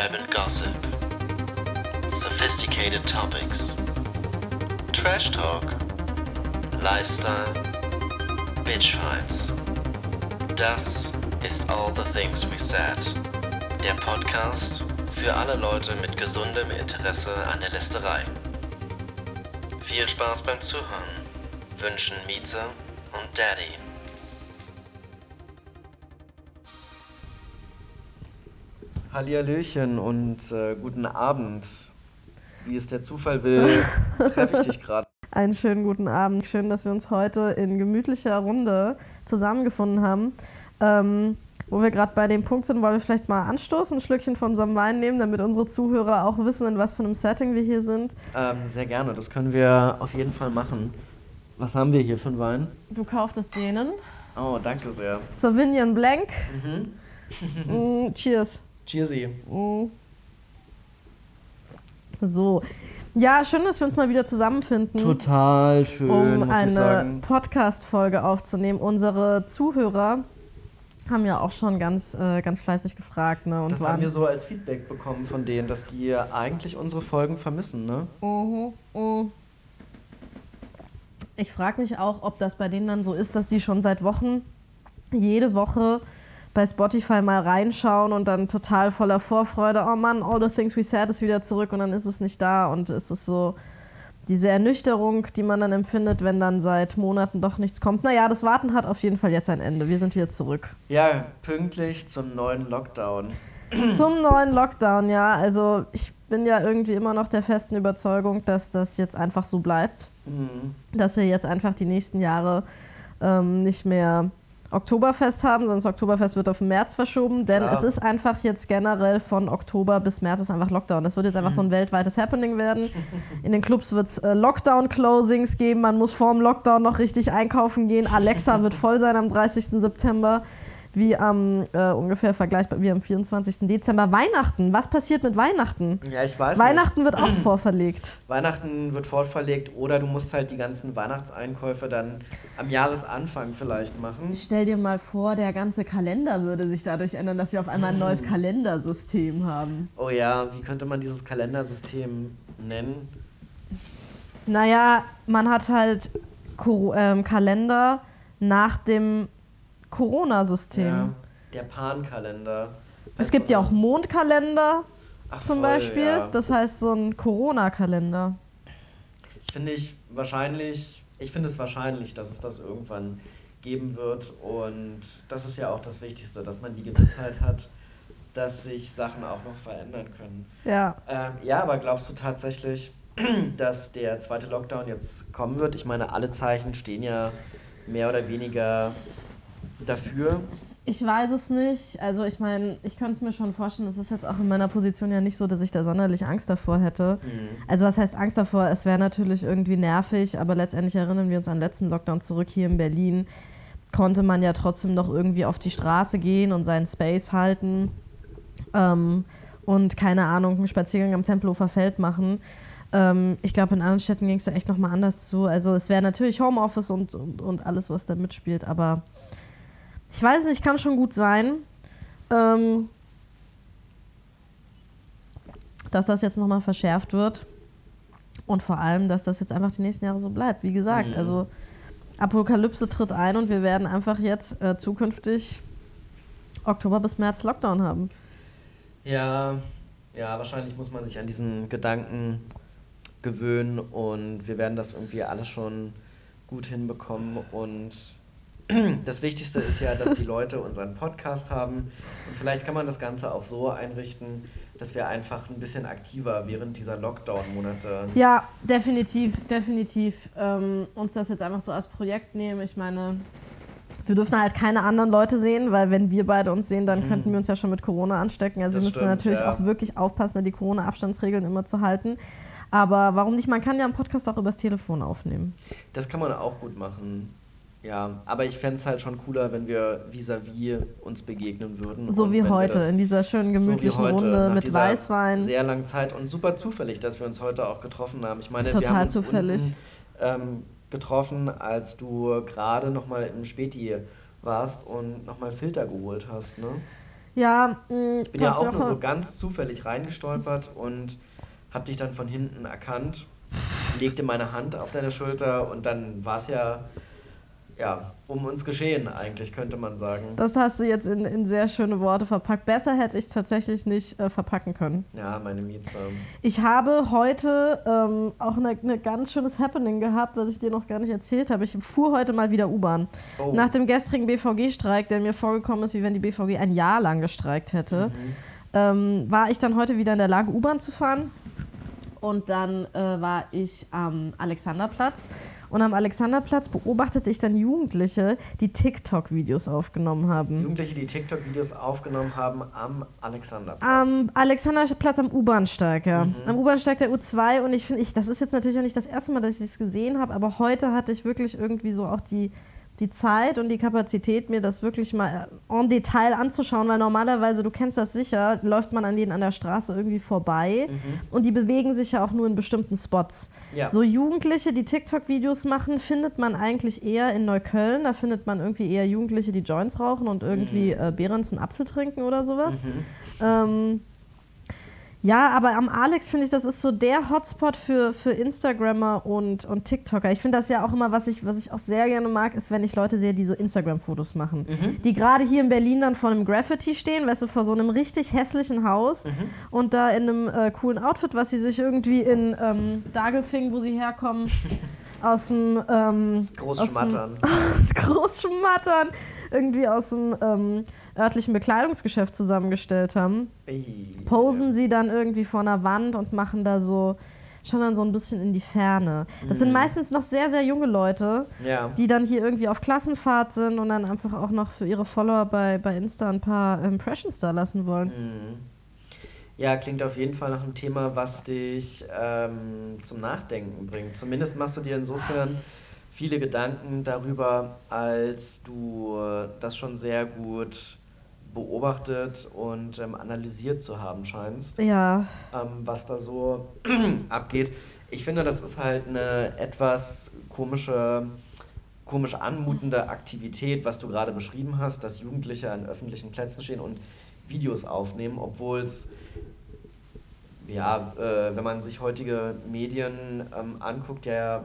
Urban Gossip. Sophisticated Topics. Trash Talk. Lifestyle. Bitchfights. Das ist All the Things We Said. Der Podcast für alle Leute mit gesundem Interesse an der Lästerei. Viel Spaß beim Zuhören. Wünschen Mieze und Daddy. Hallihallöchen und äh, guten Abend. Wie es der Zufall will, treffe ich dich gerade. Einen schönen guten Abend. Schön, dass wir uns heute in gemütlicher Runde zusammengefunden haben. Ähm, wo wir gerade bei dem Punkt sind, wollen wir vielleicht mal anstoßen, ein Schlückchen von unserem Wein nehmen, damit unsere Zuhörer auch wissen, in was für einem Setting wir hier sind. Ähm, sehr gerne, das können wir auf jeden Fall machen. Was haben wir hier für einen Wein? Du kauftest denen. Oh, danke sehr. Sauvignon Blanc. Mm, cheers. Cheersy. Mm. So. Ja, schön, dass wir uns mal wieder zusammenfinden. Total schön, um eine. Podcast-Folge aufzunehmen. Unsere Zuhörer haben ja auch schon ganz, äh, ganz fleißig gefragt. Ne, und Das haben wir so als Feedback bekommen von denen, dass die eigentlich unsere Folgen vermissen, ne? Mhm, mhm. Ich frage mich auch, ob das bei denen dann so ist, dass sie schon seit Wochen jede Woche bei Spotify mal reinschauen und dann total voller Vorfreude, oh Mann, All the Things We Said ist wieder zurück und dann ist es nicht da und es ist so diese Ernüchterung, die man dann empfindet, wenn dann seit Monaten doch nichts kommt. Naja, das Warten hat auf jeden Fall jetzt ein Ende. Wir sind wieder zurück. Ja, pünktlich zum neuen Lockdown. Zum neuen Lockdown, ja. Also ich bin ja irgendwie immer noch der festen Überzeugung, dass das jetzt einfach so bleibt. Mhm. Dass wir jetzt einfach die nächsten Jahre ähm, nicht mehr Oktoberfest haben, das Oktoberfest wird auf den März verschoben, denn Klar. es ist einfach jetzt generell von Oktober bis März ist einfach Lockdown. Das wird jetzt einfach so ein weltweites Happening werden. In den Clubs wird es äh, Lockdown-Closings geben, man muss vor dem Lockdown noch richtig einkaufen gehen. Alexa wird voll sein am 30. September, wie am äh, ungefähr vergleichbar wie am 24. Dezember. Weihnachten, was passiert mit Weihnachten? Ja, ich weiß Weihnachten wird auch vorverlegt. Weihnachten wird fortverlegt oder du musst halt die ganzen Weihnachtseinkäufe dann am Jahresanfang vielleicht machen. Stell dir mal vor, der ganze Kalender würde sich dadurch ändern, dass wir auf einmal ein neues Kalendersystem haben. Oh ja, wie könnte man dieses Kalendersystem nennen? Naja, man hat halt Kor ähm, Kalender nach dem Corona-System. Ja, der Pan-Kalender. Es gibt ja auch Mondkalender Ach, zum voll, Beispiel. Ja. Das heißt so ein Corona-Kalender. Finde ich wahrscheinlich, ich finde es wahrscheinlich, dass es das irgendwann geben wird. Und das ist ja auch das Wichtigste, dass man die Gewissheit hat, dass sich Sachen auch noch verändern können. Ja. Ähm, ja, aber glaubst du tatsächlich, dass der zweite Lockdown jetzt kommen wird? Ich meine, alle Zeichen stehen ja mehr oder weniger dafür. Ich weiß es nicht. Also ich meine, ich könnte es mir schon vorstellen, es ist jetzt auch in meiner Position ja nicht so, dass ich da sonderlich Angst davor hätte. Also was heißt Angst davor? Es wäre natürlich irgendwie nervig, aber letztendlich erinnern wir uns an den letzten Lockdown zurück hier in Berlin. Konnte man ja trotzdem noch irgendwie auf die Straße gehen und seinen Space halten ähm, und keine Ahnung, einen Spaziergang am Tempelhofer Feld machen. Ähm, ich glaube, in anderen Städten ging es da echt nochmal anders zu. Also es wäre natürlich Homeoffice und, und, und alles, was da mitspielt, aber ich weiß nicht, kann schon gut sein, ähm, dass das jetzt nochmal verschärft wird. Und vor allem, dass das jetzt einfach die nächsten Jahre so bleibt. Wie gesagt, Mhm. also Apokalypse tritt ein und wir werden einfach jetzt äh, zukünftig Oktober bis März Lockdown haben. Ja, ja, wahrscheinlich muss man sich an diesen Gedanken gewöhnen und wir werden das irgendwie alle schon gut hinbekommen und das Wichtigste ist ja, dass die Leute unseren Podcast haben und vielleicht kann man das Ganze auch so einrichten, dass wir einfach ein bisschen aktiver während dieser Lockdown-Monate Ja, definitiv, definitiv. Ähm, uns das jetzt einfach so als Projekt nehmen. Ich meine, wir dürfen halt keine anderen Leute sehen, weil wenn wir beide uns sehen, dann könnten wir uns ja schon mit Corona anstecken. Also Das wir müssen stimmt, natürlich ja. auch wirklich aufpassen, die Corona-Abstandsregeln immer zu halten. Aber warum nicht? Man kann ja einen Podcast auch übers Telefon aufnehmen. Das kann man auch gut machen. Ja, aber ich fände es halt schon cooler, wenn wir vis-à-vis uns begegnen würden. So wie wir heute, das- in dieser schönen gemütlichen so heute, Runde mit Weißwein. Sehr langen Zeit und super zufällig, dass wir uns heute auch getroffen haben. Ich meine, wir Total haben uns zufällig. Unten, ähm, getroffen, als du gerade nochmal im Späti warst und nochmal Filter geholt hast, ne? Ja, mh, ich bin ja auch nur so ganz zufällig reingestolpert und hab dich dann von hinten erkannt, legte meine Hand auf deine Schulter und dann war es ja ja, um uns geschehen, eigentlich, könnte man sagen. Das hast du jetzt in, in sehr schöne Worte verpackt. Besser hätte ich es tatsächlich nicht äh, verpacken können. Ja, meine Mieze. Ich habe heute ähm, auch ein ne, ne ganz schönes Happening gehabt, was ich dir noch gar nicht erzählt habe. Ich fuhr heute mal wieder U-Bahn. Oh. Nach dem gestrigen BVG-Streik, der mir vorgekommen ist, wie wenn die BVG ein Jahr lang gestreikt hätte, mhm. ähm, war ich dann heute wieder in der Lage, U-Bahn zu fahren. Und dann äh, war ich am Alexanderplatz und am Alexanderplatz beobachtete ich dann Jugendliche, die TikTok-Videos aufgenommen haben. Jugendliche, die TikTok-Videos aufgenommen haben am Alexanderplatz. Am Alexanderplatz am U-Bahnsteig, ja. Mhm. Am U-Bahnsteig der U2. Und ich finde, ich, das ist jetzt natürlich auch nicht das erste Mal, dass ich es gesehen habe, aber heute hatte ich wirklich irgendwie so auch die die Zeit und die Kapazität, mir das wirklich mal en Detail anzuschauen, weil normalerweise, du kennst das sicher, läuft man an denen an der Straße irgendwie vorbei mhm. und die bewegen sich ja auch nur in bestimmten Spots. Ja. So Jugendliche, die TikTok-Videos machen, findet man eigentlich eher in Neukölln. Da findet man irgendwie eher Jugendliche, die Joints rauchen und irgendwie mhm. äh, Behrens einen Apfel trinken oder sowas. Mhm. Ähm, ja, aber am Alex finde ich, das ist so der Hotspot für, für Instagrammer und, und TikToker. Ich finde das ja auch immer, was ich, was ich auch sehr gerne mag, ist, wenn ich Leute sehe, die so Instagram-Fotos machen. Mhm. Die gerade hier in Berlin dann vor einem Graffiti stehen, weißt du, vor so einem richtig hässlichen Haus mhm. und da in einem äh, coolen Outfit, was sie sich irgendwie in ähm, Dagelfing, wo sie herkommen, aus dem ähm, Großschmattern. Großschmattern, irgendwie aus dem ähm, örtlichen Bekleidungsgeschäft zusammengestellt haben, posen sie dann irgendwie vor einer Wand und machen da so, schauen dann so ein bisschen in die Ferne. Das mhm. sind meistens noch sehr, sehr junge Leute, ja. die dann hier irgendwie auf Klassenfahrt sind und dann einfach auch noch für ihre Follower bei, bei Insta ein paar Impressions da lassen wollen. Mhm. Ja, klingt auf jeden Fall nach einem Thema, was dich ähm, zum Nachdenken bringt. Zumindest machst du dir insofern viele Gedanken darüber, als du das schon sehr gut beobachtet und ähm, analysiert zu haben scheinst. Ja. Ähm, was da so abgeht. Ich finde, das ist halt eine etwas komische, komisch anmutende Aktivität, was du gerade beschrieben hast, dass Jugendliche an öffentlichen Plätzen stehen und Videos aufnehmen, obwohl es, ja, äh, wenn man sich heutige Medien ähm, anguckt, ja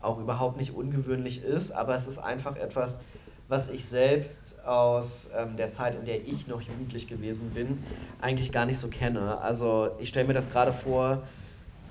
auch überhaupt nicht ungewöhnlich ist, aber es ist einfach etwas, was ich selbst aus ähm, der Zeit, in der ich noch jugendlich gewesen bin, eigentlich gar nicht so kenne. Also ich stelle mir das gerade vor.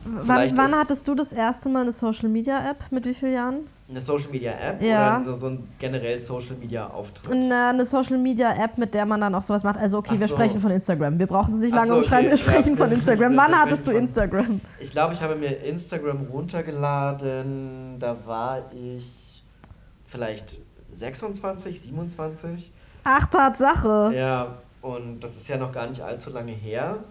Wann, wann hattest du das erste Mal eine Social Media App? Mit wie vielen Jahren? Eine Social Media App ja. oder so ein generell Social Media Auftritt? Na, eine Social Media App, mit der man dann auch sowas macht. Also okay, Ach wir so. sprechen von Instagram. Wir brauchen es nicht lange so, umschreiben, wir sprechen ja. von Instagram. Wann hattest du Instagram? Ich glaube, ich habe mir Instagram runtergeladen. Da war ich vielleicht 26, 27. Ach, Tatsache. Ja, und das ist ja noch gar nicht allzu lange her,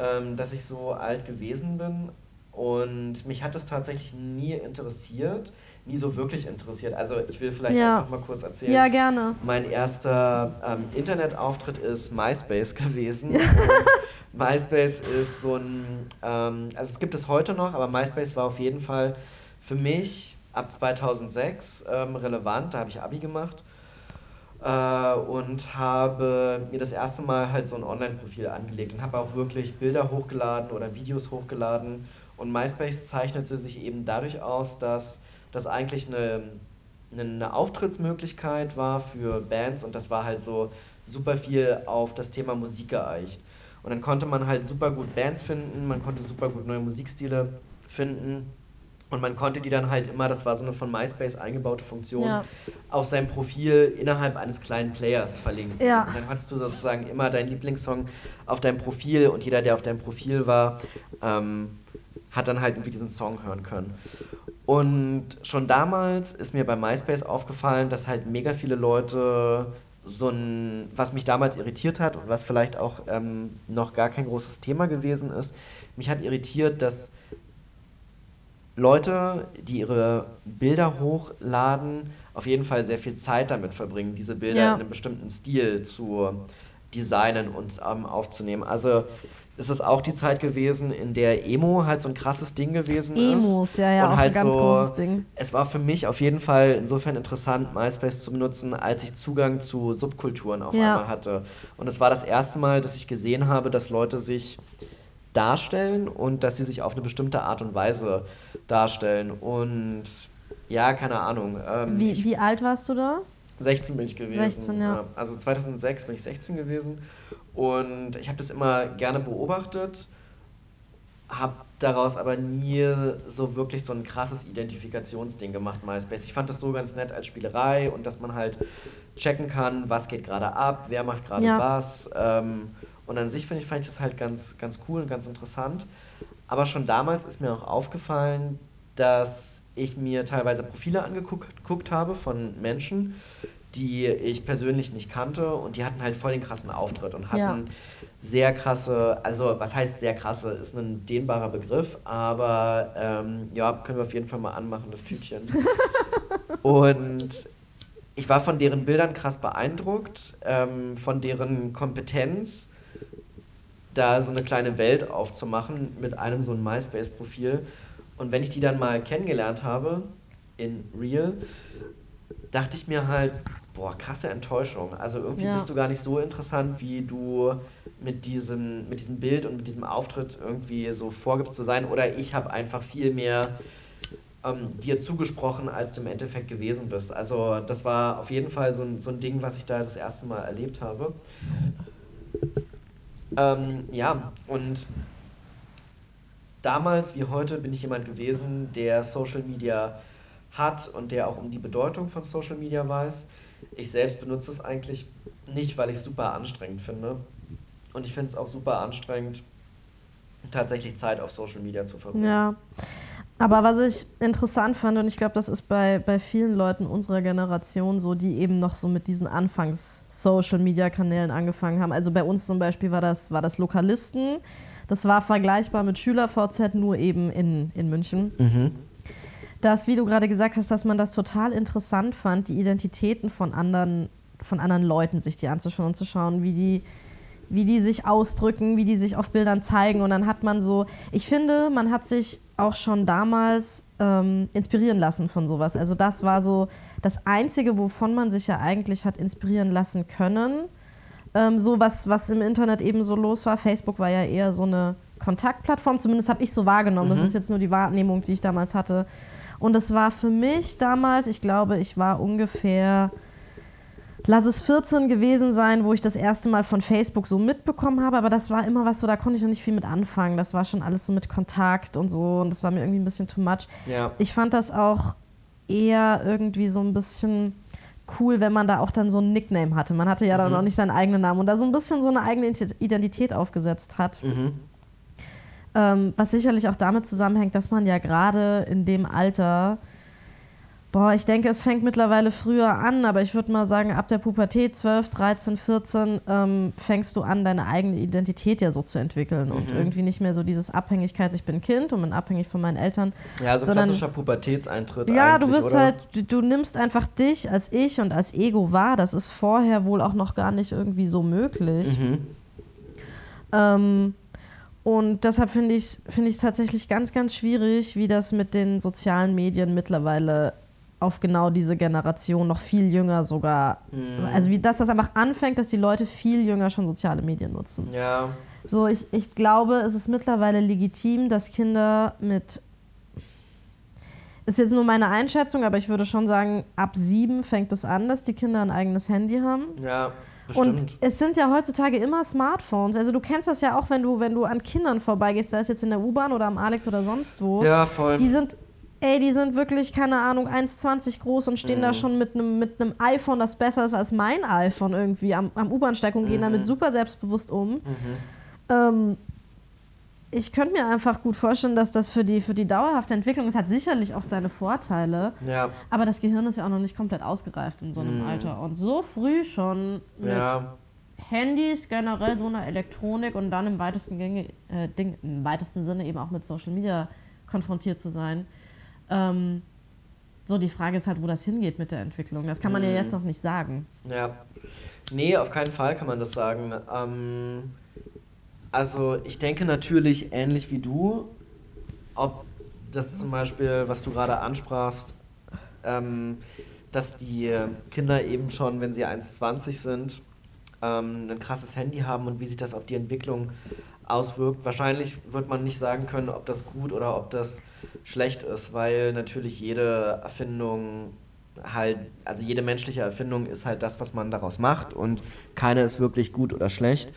ähm, dass ich so alt gewesen bin. Und mich hat das tatsächlich nie interessiert, nie so wirklich interessiert. Also ich will vielleicht ja. einfach mal kurz erzählen. Ja, gerne. Mein erster ähm, Internetauftritt ist MySpace gewesen. MySpace ist so ein, ähm, also es gibt es heute noch, aber MySpace war auf jeden Fall für mich ab 2006 ähm, relevant. Da habe ich Abi gemacht äh, und habe mir das erste Mal halt so ein Online-Profil angelegt und habe auch wirklich Bilder hochgeladen oder Videos hochgeladen. Und MySpace zeichnete sich eben dadurch aus, dass das eigentlich eine, eine Auftrittsmöglichkeit war für Bands und das war halt so super viel auf das Thema Musik geeicht. Und dann konnte man halt super gut Bands finden, man konnte super gut neue Musikstile finden und man konnte die dann halt immer, das war so eine von MySpace eingebaute Funktion, ja. auf seinem Profil innerhalb eines kleinen Players verlinken. Ja. Und dann hattest du sozusagen immer deinen Lieblingssong auf deinem Profil und jeder, der auf deinem Profil war, ähm, hat dann halt irgendwie diesen Song hören können. Und schon damals ist mir bei MySpace aufgefallen, dass halt mega viele Leute so ein, was mich damals irritiert hat und was vielleicht auch ähm, noch gar kein großes Thema gewesen ist, mich hat irritiert, dass Leute, die ihre Bilder hochladen, auf jeden Fall sehr viel Zeit damit verbringen, diese Bilder ja. in einem bestimmten Stil zu designen und ähm, aufzunehmen. Also ist es auch die Zeit gewesen, in der Emo halt so ein krasses Ding gewesen Emos, ist. Emos, ja, ja, und auch halt ein ganz so, großes Ding. Es war für mich auf jeden Fall insofern interessant, MySpace zu benutzen, als ich Zugang zu Subkulturen auf Ja. einmal hatte. Und es war das erste Mal, dass ich gesehen habe, dass Leute sich darstellen und dass sie sich auf eine bestimmte Art und Weise darstellen. Und ja, keine Ahnung. Ähm, Wie, wie alt warst du da? 16 bin ich gewesen. 16, ja. Also 2006 bin ich 16 gewesen. Und ich habe das immer gerne beobachtet, habe daraus aber nie so wirklich so ein krasses Identifikationsding gemacht, MySpace. Ich fand das so ganz nett als Spielerei und dass man halt checken kann, was geht gerade ab, wer macht gerade Ja. was. Ähm, und an sich finde ich, fand ich das halt ganz, ganz cool und ganz interessant. Aber schon damals ist mir auch aufgefallen, dass ich mir teilweise Profile angeguckt geguckt habe von Menschen, die ich persönlich nicht kannte und die hatten halt voll den krassen Auftritt und hatten Ja. sehr krasse, also was heißt sehr krasse, ist ein dehnbarer Begriff, aber ähm, ja, können wir auf jeden Fall mal anmachen, das Tütchen. und ich war von deren Bildern krass beeindruckt, ähm, von deren Kompetenz, da so eine kleine Welt aufzumachen mit einem so ein MySpace-Profil. Und wenn ich die dann mal kennengelernt habe, in Real, dachte ich mir halt, boah, krasse Enttäuschung. Also irgendwie Ja. bist du gar nicht so interessant, wie du mit diesem, mit diesem Bild und mit diesem Auftritt irgendwie so vorgibst zu sein. Oder ich habe einfach viel mehr ähm, dir zugesprochen, als du im Endeffekt gewesen bist. Also das war auf jeden Fall so ein, so ein Ding, was ich da das erste Mal erlebt habe. Ähm, ja, und damals wie heute bin ich jemand gewesen, der Social Media hat und der auch um die Bedeutung von Social Media weiß. Ich selbst benutze es eigentlich nicht, weil ich es super anstrengend finde. Und ich finde es auch super anstrengend, tatsächlich Zeit auf Social Media zu verbringen. Ja. Aber was ich interessant fand, und ich glaube, das ist bei, bei vielen Leuten unserer Generation so, die eben noch so mit diesen Anfangs-Social-Media-Kanälen angefangen haben. Also bei uns zum Beispiel war das, war das Lokalisten. Das war vergleichbar mit SchülerVZ, nur eben in, in München. Mhm. Dass, wie du gerade gesagt hast, dass man das total interessant fand, die Identitäten von anderen, von anderen Leuten sich die anzuschauen und zu schauen, wie die, wie die sich ausdrücken, wie die sich auf Bildern zeigen. Und dann hat man so, ich finde, man hat sich auch schon damals ähm, inspirieren lassen von sowas. Also das war so das Einzige, wovon man sich ja eigentlich hat inspirieren lassen können. Ähm, so was, was im Internet eben so los war. Facebook war ja eher so eine Kontaktplattform, zumindest habe ich so wahrgenommen. Das ist jetzt nur die Wahrnehmung, die ich damals hatte. Und es war für mich damals, ich glaube, ich war ungefähr, lass es 14 gewesen sein, wo ich das erste Mal von Facebook so mitbekommen habe, aber das war immer was so, da konnte ich noch nicht viel mit anfangen. Das war schon alles so mit Kontakt und so und das war mir irgendwie ein bisschen too much. Ja. Ich fand das auch eher irgendwie so ein bisschen cool, wenn man da auch dann so ein Nickname hatte. Man hatte ja dann Mhm. auch nicht seinen eigenen Namen und da so ein bisschen so eine eigene Identität aufgesetzt hat. Mhm. Ähm, was sicherlich auch damit zusammenhängt, dass man ja gerade in dem Alter, boah, ich denke, es fängt mittlerweile früher an, aber ich würde mal sagen, ab der Pubertät, 12, 13, 14, ähm, fängst du an, deine eigene Identität ja so zu entwickeln und Mhm. irgendwie nicht mehr so dieses Abhängigkeit, ich bin Kind und bin abhängig von meinen Eltern. Ja, so Sondern- klassischer Pubertätseintritt. Ja, du wirst halt, du, du nimmst einfach dich als ich und als Ego wahr. Das ist vorher wohl auch noch gar nicht irgendwie so möglich. Mhm. Ähm, und deshalb finde ich es find ich's tatsächlich ganz, ganz schwierig, wie das mit den sozialen Medien mittlerweile auf genau diese Generation, noch viel jünger sogar, Mhm. also wie dass das einfach anfängt, dass die Leute viel jünger schon soziale Medien nutzen. Ja. So, ich, ich glaube, es ist mittlerweile legitim, dass Kinder mit. Ist jetzt nur meine Einschätzung, aber ich würde schon sagen, ab sieben fängt es an, dass die Kinder ein eigenes Handy haben. Ja, bestimmt. Und es sind ja heutzutage immer Smartphones. Also du kennst das ja auch, wenn du, wenn du an Kindern vorbeigehst, sei es jetzt in der U-Bahn oder am Alex oder sonst wo. ja, voll. Die sind, ey, die sind wirklich, keine Ahnung, 1,20 groß und stehen da Mhm. schon mit einem mit iPhone, das besser ist als mein iPhone irgendwie am, am U-Bahnsteig und gehen Mhm. damit super selbstbewusst um. Mhm. Ähm, ich könnte mir einfach gut vorstellen, dass das für die, für die dauerhafte Entwicklung, es hat sicherlich auch seine Vorteile, Ja, aber das Gehirn ist ja auch noch nicht komplett ausgereift in so einem Mhm. Alter. Und so früh schon mit ja. Handys, generell so einer Elektronik und dann im weitesten, Gänge, äh, Ding, im weitesten Sinne eben auch mit Social Media konfrontiert zu sein. Ähm, so, die Frage ist halt, wo das hingeht mit der Entwicklung. Das kann man ja Mhm. jetzt noch nicht sagen. Ja. Nee, auf keinen Fall kann man das sagen. Ähm, Also ich denke natürlich ähnlich wie du, ob das zum Beispiel, was du gerade ansprachst, ähm, dass die Kinder eben schon, wenn sie 1,20 sind, ähm, ein krasses Handy haben und wie sich das auf die Entwicklung auswirkt. Wahrscheinlich wird man nicht sagen können, ob das gut oder ob das schlecht ist, weil natürlich jede Erfindung halt, also jede menschliche Erfindung ist halt das, was man daraus macht und keine ist wirklich gut oder schlecht.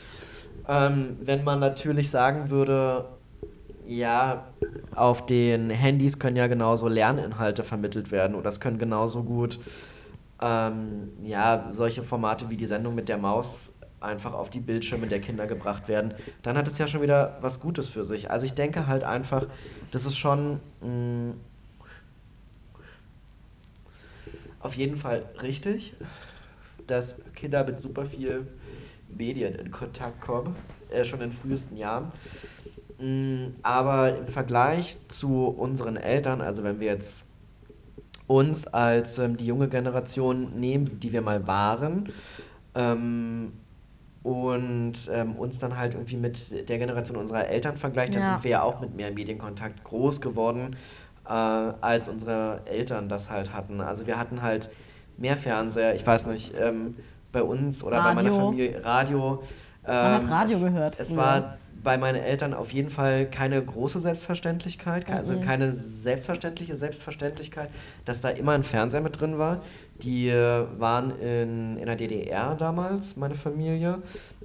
Ähm, wenn man natürlich sagen würde, ja, auf den Handys können ja genauso Lerninhalte vermittelt werden oder es können genauso gut ähm, ja, solche Formate wie die Sendung mit der Maus einfach auf die Bildschirme der Kinder gebracht werden, dann hat es ja schon wieder was Gutes für sich. Also ich denke halt einfach, das ist schon mh, mm, auf jeden Fall richtig, dass Kinder mit super viel Medien in Kontakt kommen, äh, schon in frühesten Jahren. Mm, aber im Vergleich zu unseren Eltern, also wenn wir jetzt uns als ähm, die junge Generation nehmen, die wir mal waren, ähm, und ähm, uns dann halt irgendwie mit der Generation unserer Eltern vergleicht, dann ja. sind wir ja auch mit mehr Medienkontakt groß geworden, äh, als unsere Eltern das halt hatten. Also wir hatten halt mehr Fernseher, ich weiß nicht, ähm, bei uns oder Radio. bei meiner Familie Radio. Man hat ähm, Radio es, gehört. Es war bei meinen Eltern auf jeden Fall keine große Selbstverständlichkeit, also mhm. keine selbstverständliche Selbstverständlichkeit, dass da immer ein Fernseher mit drin war. Die waren in, in der DDR damals, meine Familie.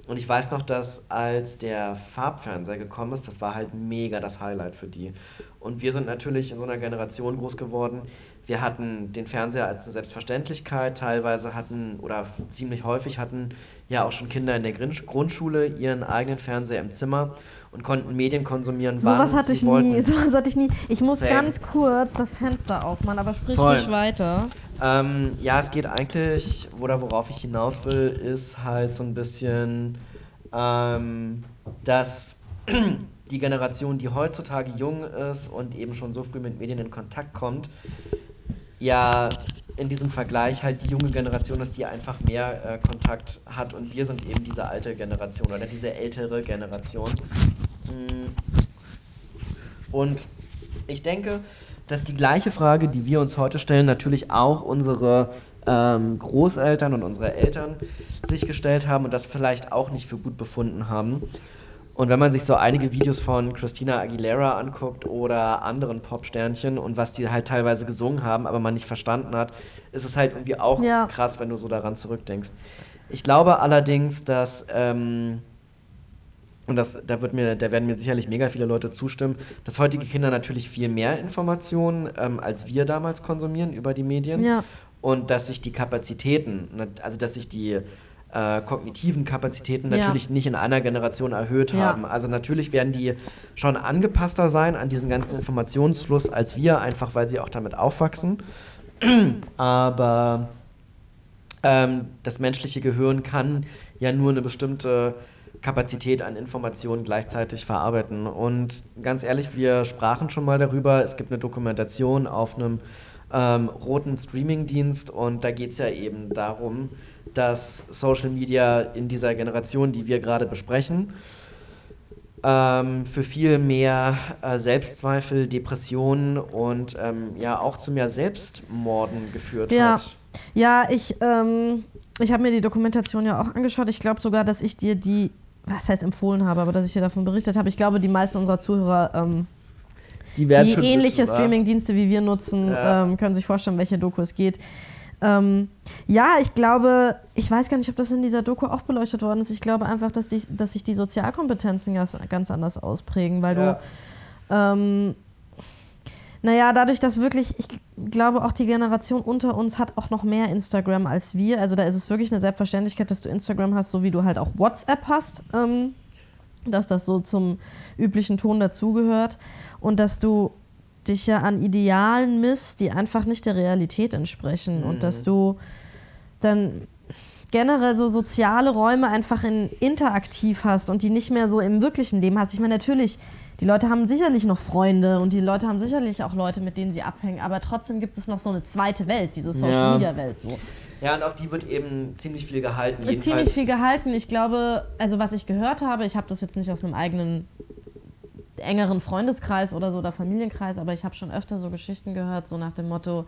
Und ich weiß noch, dass als der Farbfernseher gekommen ist, das war halt mega das Highlight für die. Und wir sind natürlich in so einer Generation groß geworden. Wir hatten den Fernseher als eine Selbstverständlichkeit. Teilweise hatten, oder ziemlich häufig hatten ja auch schon Kinder in der Grundschule ihren eigenen Fernseher im Zimmer und konnten Medien konsumieren, wann sowas hatte ich wollten. nie, sowas hatte ich nie. Ich muss Same. ganz kurz das Fenster aufmachen, aber sprich Voll. ruhig weiter. Ähm, ja, es geht eigentlich, oder worauf ich hinaus will, ist halt so ein bisschen, ähm, dass die Generation, die heutzutage jung ist und eben schon so früh mit Medien in Kontakt kommt, ja in diesem Vergleich halt die junge Generation ist, die einfach mehr äh, Kontakt hat und wir sind eben diese alte Generation oder diese ältere Generation. Mm. Und ich denke, dass die gleiche Frage, die wir uns heute stellen, natürlich auch unsere ähm, Großeltern und unsere Eltern sich gestellt haben und das vielleicht auch nicht für gut befunden haben. Und wenn man sich so einige Videos von Christina Aguilera anguckt oder anderen Popsternchen und was die halt teilweise gesungen haben, aber man nicht verstanden hat, ist es halt irgendwie auch ja. krass, wenn du so daran zurückdenkst. Ich glaube allerdings, dass ähm, und das, da, wird mir, da werden mir sicherlich mega viele Leute zustimmen, dass heutige Kinder natürlich viel mehr Informationen ähm, als wir damals konsumieren über die Medien. Ja. Und dass sich die Kapazitäten, ne, also dass sich die äh, kognitiven Kapazitäten natürlich ja. nicht in einer Generation erhöht ja. haben. Also natürlich werden die schon angepasster sein an diesen ganzen Informationsfluss als wir, einfach weil sie auch damit aufwachsen. Aber ähm, das menschliche Gehirn kann ja nur eine bestimmte Kapazität an Informationen gleichzeitig verarbeiten. Und ganz ehrlich, wir sprachen schon mal darüber, es gibt eine Dokumentation auf einem ähm, roten Streamingdienst und da geht es ja eben darum, dass Social Media in dieser Generation, die wir gerade besprechen, ähm, für viel mehr äh, Selbstzweifel, Depressionen und ähm, ja auch zu mehr Selbstmorden geführt ja. hat. Ja, ich, ähm, ich habe mir die Dokumentation ja auch angeschaut. Ich glaube sogar, dass ich dir die, was heißt empfohlen habe, aber dass ich dir davon berichtet habe. Ich glaube, die meisten unserer Zuhörer ähm, die, die ähnliche Streamingdienste wie wir nutzen, ja. ähm, können sich vorstellen, welche Doku es geht. Ähm, ja, ich glaube, ich weiß gar nicht, ob das in dieser Doku auch beleuchtet worden ist. Ich glaube einfach, dass, die, dass sich die Sozialkompetenzen ganz, ganz anders ausprägen, weil ja. du, ähm, naja, dadurch, dass wirklich, ich glaube, auch die Generation unter uns hat auch noch mehr Instagram als wir. Also da ist es wirklich eine Selbstverständlichkeit, dass du Instagram hast, so wie du halt auch WhatsApp hast, ähm, dass das so zum üblichen Ton dazugehört und dass du dich ja an Idealen misst, die einfach nicht der Realität entsprechen. Mhm. Und dass du dann generell so soziale Räume einfach in interaktiv hast und die nicht mehr so im wirklichen Leben hast. Ich meine, natürlich, die Leute haben sicherlich noch Freunde und die Leute haben sicherlich auch Leute, mit denen sie abhängen, aber trotzdem gibt es noch so eine zweite Welt, diese Social Media Welt so. Ja, und auf die wird eben ziemlich viel gehalten. Ziemlich viel gehalten. Ich glaube, also was ich gehört habe, ich habe das jetzt nicht aus einem eigenen engeren Freundeskreis oder so oder Familienkreis, aber ich habe schon öfter so Geschichten gehört, so nach dem Motto,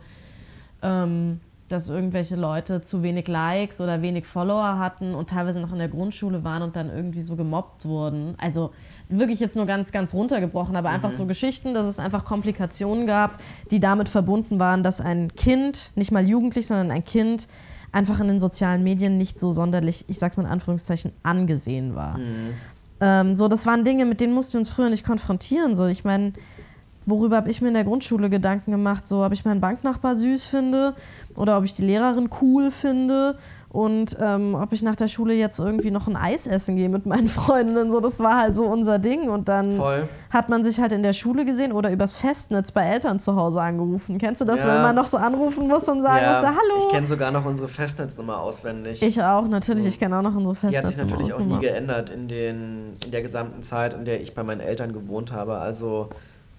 ähm, dass irgendwelche Leute zu wenig Likes oder wenig Follower hatten und teilweise noch in der Grundschule waren und dann irgendwie so gemobbt wurden. Also wirklich jetzt nur ganz, ganz runtergebrochen, aber einfach so Geschichten, dass es einfach Komplikationen gab, die damit verbunden waren, dass ein Kind, nicht mal jugendlich, sondern ein Kind, einfach in den sozialen Medien nicht so sonderlich, ich sag's mal in Anführungszeichen, angesehen war. Ähm, so, das waren Dinge, mit denen mussten wir uns früher nicht konfrontieren. So, ich meine, worüber habe ich mir in der Grundschule Gedanken gemacht? So, ob ich meinen Banknachbar süß finde oder ob ich die Lehrerin cool finde und ähm, ob ich nach der Schule jetzt irgendwie noch ein Eis essen gehe mit meinen Freundinnen. So, das war halt so unser Ding. Und dann Voll. hat man sich halt in der Schule gesehen oder übers Festnetz bei Eltern zu Hause angerufen. Kennst du das, Ja. wenn man noch so anrufen muss und sagen ja, muss, hallo? Ich kenne sogar noch unsere Festnetznummer auswendig. Ich auch, natürlich. Ich kenne auch noch unsere die hat sich Festnetznummer. natürlich auch nie geändert in, den, in der gesamten Zeit, in der ich bei meinen Eltern gewohnt habe. Also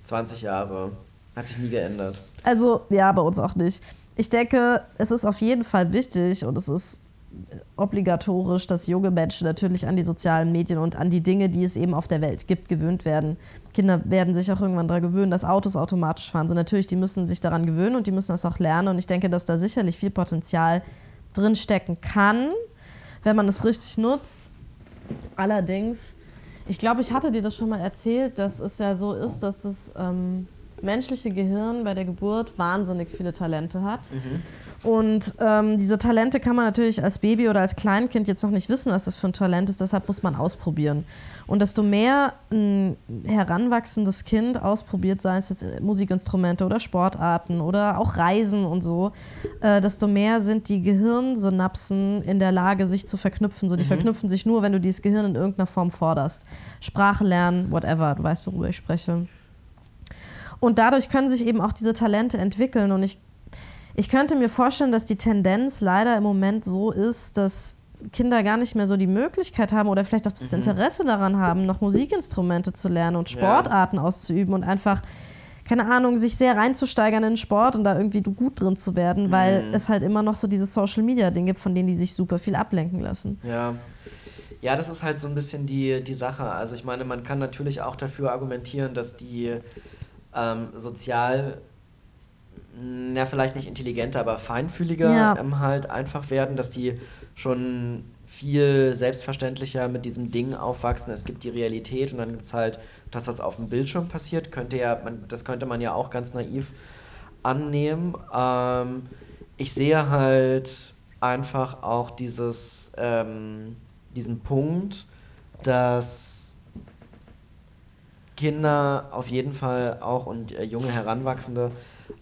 20 Jahre. Hat sich nie geändert. Also, ja, bei uns auch nicht. Ich denke, es ist auf jeden Fall wichtig und es ist obligatorisch, dass junge Menschen natürlich an die sozialen Medien und an die Dinge, die es eben auf der Welt gibt, gewöhnt werden. Kinder werden sich auch irgendwann daran gewöhnen, dass Autos automatisch fahren. So natürlich, die müssen sich daran gewöhnen und die müssen das auch lernen. Und ich denke, dass da sicherlich viel Potenzial drin stecken kann, wenn man es richtig nutzt. Allerdings, ich glaube, ich hatte dir das schon mal erzählt, dass es ja so ist, dass das ähm, menschliche Gehirn bei der Geburt wahnsinnig viele Talente hat. Und ähm, diese Talente kann man natürlich als Baby oder als Kleinkind jetzt noch nicht wissen, was das für ein Talent ist, deshalb muss man ausprobieren. Und desto mehr ein heranwachsendes Kind ausprobiert, sei es jetzt Musikinstrumente oder Sportarten oder auch Reisen und so, äh, desto mehr sind die Gehirnsynapsen in der Lage, sich zu verknüpfen. So, die verknüpfen sich nur, wenn du dieses Gehirn in irgendeiner Form forderst. Sprache lernen, whatever, du weißt, worüber ich spreche. Und dadurch können sich eben auch diese Talente entwickeln. Und ich, ich könnte mir vorstellen, dass die Tendenz leider im Moment so ist, dass Kinder gar nicht mehr so die Möglichkeit haben oder vielleicht auch das Interesse daran haben, noch Musikinstrumente zu lernen und Ja. Sportarten auszuüben und einfach, keine Ahnung, sich sehr reinzusteigern in den Sport und da irgendwie gut drin zu werden, weil Mhm. es halt immer noch so dieses Social-Media-Ding gibt, von denen die sich super viel ablenken lassen. Ja. Ja, das ist halt so ein bisschen die, die Sache. Also ich meine, man kann natürlich auch dafür argumentieren, dass die ähm, sozial, na vielleicht nicht intelligenter, aber feinfühliger Ja. ähm, halt einfach werden, dass die schon viel selbstverständlicher mit diesem Ding aufwachsen. Es gibt die Realität und dann gibt es halt das, was auf dem Bildschirm passiert. Könnte ja, man, das könnte man ja auch ganz naiv annehmen. Ähm, ich sehe halt einfach auch dieses, ähm, diesen Punkt, dass Kinder auf jeden Fall auch und äh, junge Heranwachsende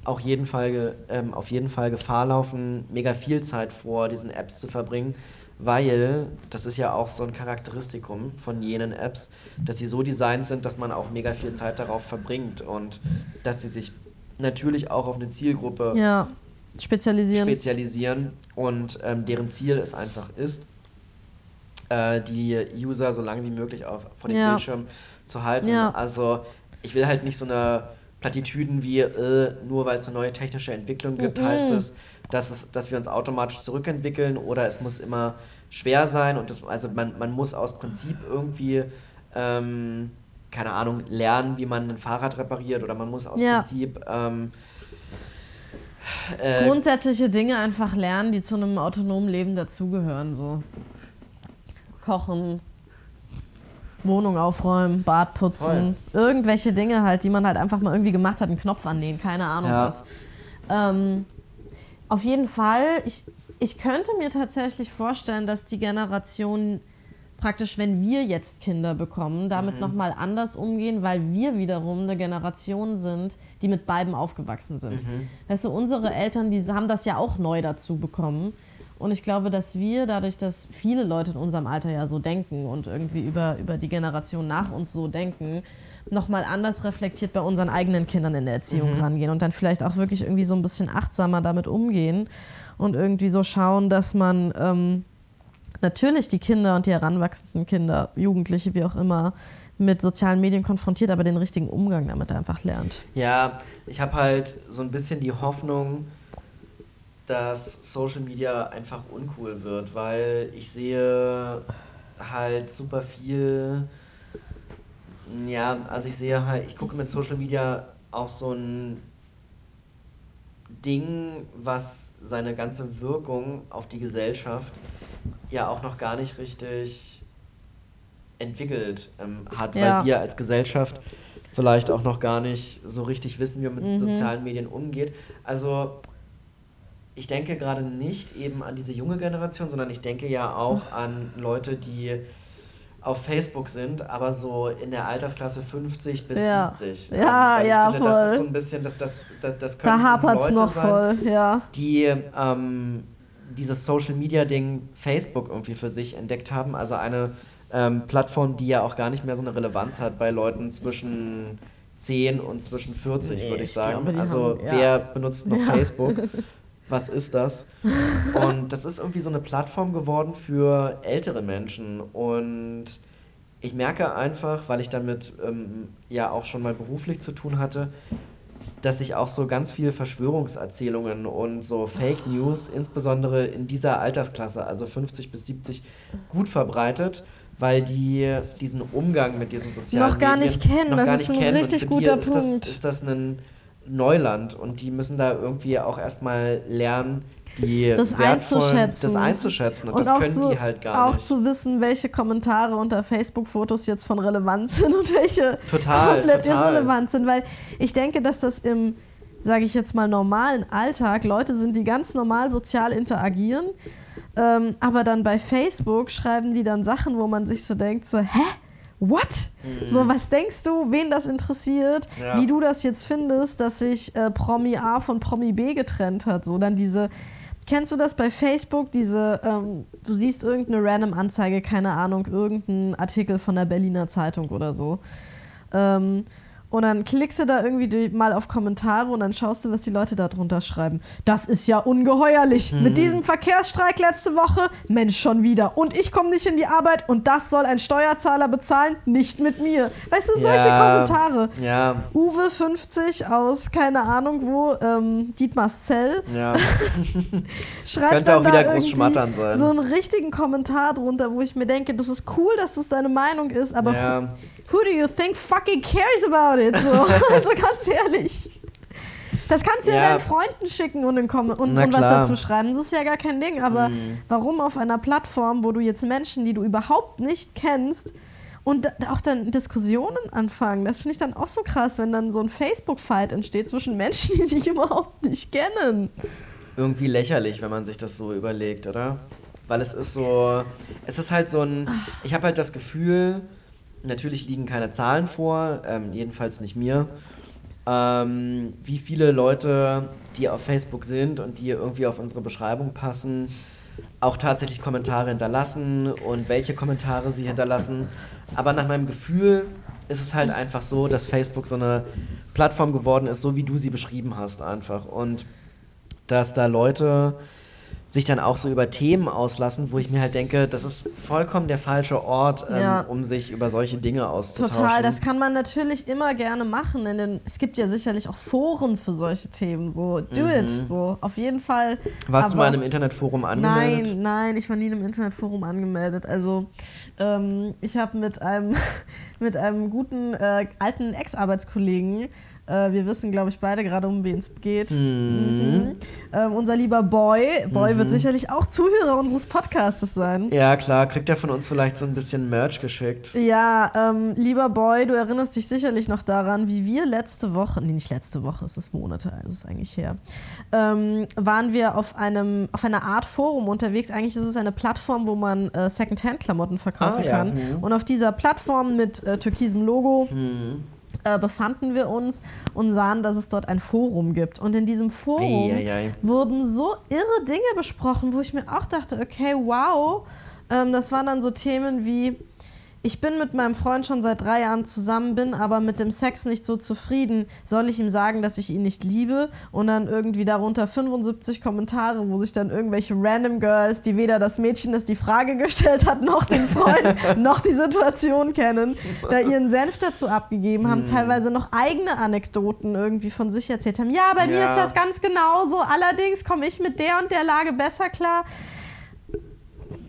auch jeden Fall, ähm, auf jeden Fall Gefahr laufen, mega viel Zeit vor diesen Apps zu verbringen, weil das ist ja auch so ein Charakteristikum von jenen Apps, dass sie so designt sind, dass man auch mega viel Zeit darauf verbringt und dass sie sich natürlich auch auf eine Zielgruppe Ja, spezialisieren. spezialisieren und ähm, deren Ziel es einfach ist, äh, die User so lange wie möglich auf, vor dem Ja. Bildschirm zu halten. Ja. Also ich will halt nicht so eine Plattitüden wie, äh, nur weil es eine neue technische Entwicklung gibt, Mhm. heißt es dass, es, dass wir uns automatisch zurückentwickeln oder es muss immer schwer sein und das, also man, man muss aus Prinzip irgendwie, ähm, keine Ahnung, lernen, wie man ein Fahrrad repariert oder man muss aus Ja. Prinzip ähm, äh, Grundsätzliche Dinge einfach lernen, die zu einem autonomen Leben dazugehören. So. Kochen, Wohnung aufräumen, Bad putzen, irgendwelche Dinge halt, die man halt einfach mal irgendwie gemacht hat, einen Knopf annähen, keine Ahnung Ja. was. Ähm, auf jeden Fall, ich, ich könnte mir tatsächlich vorstellen, dass die Generation praktisch, wenn wir jetzt Kinder bekommen, damit Mhm. nochmal anders umgehen, weil wir wiederum eine Generation sind, die mit beiden aufgewachsen sind. Mhm. Weißt du, unsere Eltern, die haben das ja auch neu dazu bekommen. Und ich glaube, dass wir, dadurch, dass viele Leute in unserem Alter ja so denken und irgendwie über, über die Generation nach uns so denken, nochmal anders reflektiert bei unseren eigenen Kindern in der Erziehung rangehen und dann vielleicht auch wirklich irgendwie so ein bisschen achtsamer damit umgehen und irgendwie so schauen, dass man ähm, natürlich die Kinder und die heranwachsenden Kinder, Jugendliche, wie auch immer, mit sozialen Medien konfrontiert, aber den richtigen Umgang damit einfach lernt. Ja, ich habe halt so ein bisschen die Hoffnung, dass Social Media einfach uncool wird, weil ich sehe halt super viel. Ja, also ich sehe halt, ich gucke mit Social Media auf so ein Ding, was seine ganze Wirkung auf die Gesellschaft ja auch noch gar nicht richtig entwickelt ähm, hat, Ja. weil wir als Gesellschaft vielleicht auch noch gar nicht so richtig wissen, wie man mit Mhm. sozialen Medien umgeht. Also ich denke gerade nicht eben an diese junge Generation, sondern ich denke ja auch an Leute, die auf Facebook sind, aber so in der Altersklasse 50 bis Ja. 70. Ja, ich ja, finde, Das ist voll. so ein bisschen, das, das, das, das Da hapert es Leute noch sein, voll, ja. die ähm, dieses Social Media Ding Facebook irgendwie für sich entdeckt haben. Also eine ähm, Plattform, die ja auch gar nicht mehr so eine Relevanz hat bei Leuten zwischen 10 und zwischen 40, Nee, würde ich ich sagen. glaube, also haben- ja. wer benutzt noch Ja. Facebook? Was ist das? Und das ist irgendwie so eine Plattform geworden für ältere Menschen. Und ich merke einfach, weil ich damit ähm, ja auch schon mal beruflich zu tun hatte, dass sich auch so ganz viel Verschwörungserzählungen und so Fake News, insbesondere in dieser Altersklasse, also 50 bis 70, gut verbreitet, weil die diesen Umgang mit diesen sozialen Noch gar Medien nicht kennen, noch das gar ist nicht ein kennen. Richtig guter Punkt. Das, ist das ein Neuland und die müssen da irgendwie auch erstmal lernen, die Das einzuschätzen. das einzuschätzen und, Und das auch, können zu, die halt gar auch nicht. zu wissen, welche Kommentare unter Facebook-Fotos jetzt von Relevanz sind und welche Total, komplett total. irrelevant sind. Weil ich denke, dass das im, sage ich jetzt mal, normalen Alltag Leute sind, die ganz normal sozial interagieren. Ähm, aber dann bei Facebook schreiben die dann Sachen, wo man sich so denkt, so, hä? What? So, was denkst du, wen das interessiert, Mhm. Ja. wie du das jetzt findest, dass sich äh, Promi A von Promi B getrennt hat? So, dann diese, kennst du das bei Facebook, diese, ähm, du siehst irgendeine random Anzeige, keine Ahnung, irgendein Artikel von der Berliner Zeitung oder so. Ähm, und dann klickst du da irgendwie mal auf Kommentare und dann schaust du, was die Leute da drunter schreiben. Das ist ja ungeheuerlich. Mhm. Mit diesem Verkehrsstreik letzte Woche, Mensch, schon wieder. Und ich komme nicht in die Arbeit und das soll ein Steuerzahler bezahlen, nicht mit mir. Weißt du, solche Ja, Kommentare. Ja, Uwe 50 aus keine Ahnung wo, ähm, Dietmarszell, ja. schreibt könnte dann auch da wieder groß irgendwie schmattern sein. so einen richtigen Kommentar drunter, wo ich mir denke, das ist cool, dass das deine Meinung ist, aber ja. Who do you think fucking cares about it? So, also ganz ehrlich. Das kannst du ja, Ja. deinen Freunden schicken und, und, und was dazu schreiben. Das ist ja gar kein Ding. Aber Mhm. warum auf einer Plattform, wo du jetzt Menschen, die du überhaupt nicht kennst, und auch dann Diskussionen anfangen? Das finde ich dann auch so krass, wenn dann so ein Facebook-Fight entsteht zwischen Menschen, die sich überhaupt nicht kennen. irgendwie lächerlich, wenn man sich das so überlegt, oder? Weil es ist so, es ist halt so ein, ich habe halt das Gefühl, natürlich liegen keine Zahlen vor, ähm, jedenfalls nicht mir, ähm, wie viele Leute, die auf Facebook sind und die irgendwie auf unsere Beschreibung passen, auch tatsächlich Kommentare hinterlassen und welche Kommentare sie hinterlassen. Aber nach meinem Gefühl ist es halt einfach so, dass Facebook so eine Plattform geworden ist, so wie du sie beschrieben hast einfach. Und dass da Leute sich dann auch so über Themen auslassen, wo ich mir halt denke, das ist vollkommen der falsche Ort, ähm, Ja. um sich über solche Dinge auszutauschen. Total, das kann man natürlich immer gerne machen. In den, es gibt ja sicherlich auch Foren für solche Themen. So, do Mhm. it. So, auf jeden Fall. Warst du Aber- mal in einem Internetforum angemeldet? Nein, nein, ich war nie in einem Internetforum angemeldet. Also ähm, ich habe mit einem, mit einem guten äh, alten Ex-Arbeitskollegen, äh, wir wissen, glaube ich, beide gerade, um wen es geht. Mhm. Ähm, unser lieber Boy, Boy Mhm. wird sicherlich auch Zuhörer unseres Podcasts sein. Ja, klar, kriegt er von uns vielleicht so ein bisschen Merch geschickt. Ja, ähm, lieber Boy, du erinnerst dich sicherlich noch daran, wie wir letzte Woche, nee, nicht letzte Woche, es ist Monate, es ist eigentlich her, ähm, waren wir auf einem, auf einer Art Forum unterwegs. Eigentlich ist es eine Plattform, wo man äh, Secondhand-Klamotten verkaufen Ah, ja. kann. Mhm. Und auf dieser Plattform mit äh, türkisem Logo Hm. Äh, befanden wir uns und sahen, dass es dort ein Forum gibt. Und in diesem Forum Eieiei. wurden so irre Dinge besprochen, wo ich mir auch dachte, okay, wow. Ähm, das waren dann so Themen wie, ich bin mit meinem Freund schon seit drei Jahren zusammen, bin aber mit dem Sex nicht so zufrieden. Soll ich ihm sagen, dass ich ihn nicht liebe? Und dann irgendwie darunter 75 Kommentare, wo sich dann irgendwelche random Girls, die weder das Mädchen, das die Frage gestellt hat, noch den Freund, noch die Situation kennen, da ihren Senf dazu abgegeben haben, Hm. teilweise noch eigene Anekdoten irgendwie von sich erzählt haben. Ja, bei mir Ja. ist das ganz genauso. Allerdings komme ich mit der und der Lage besser klar.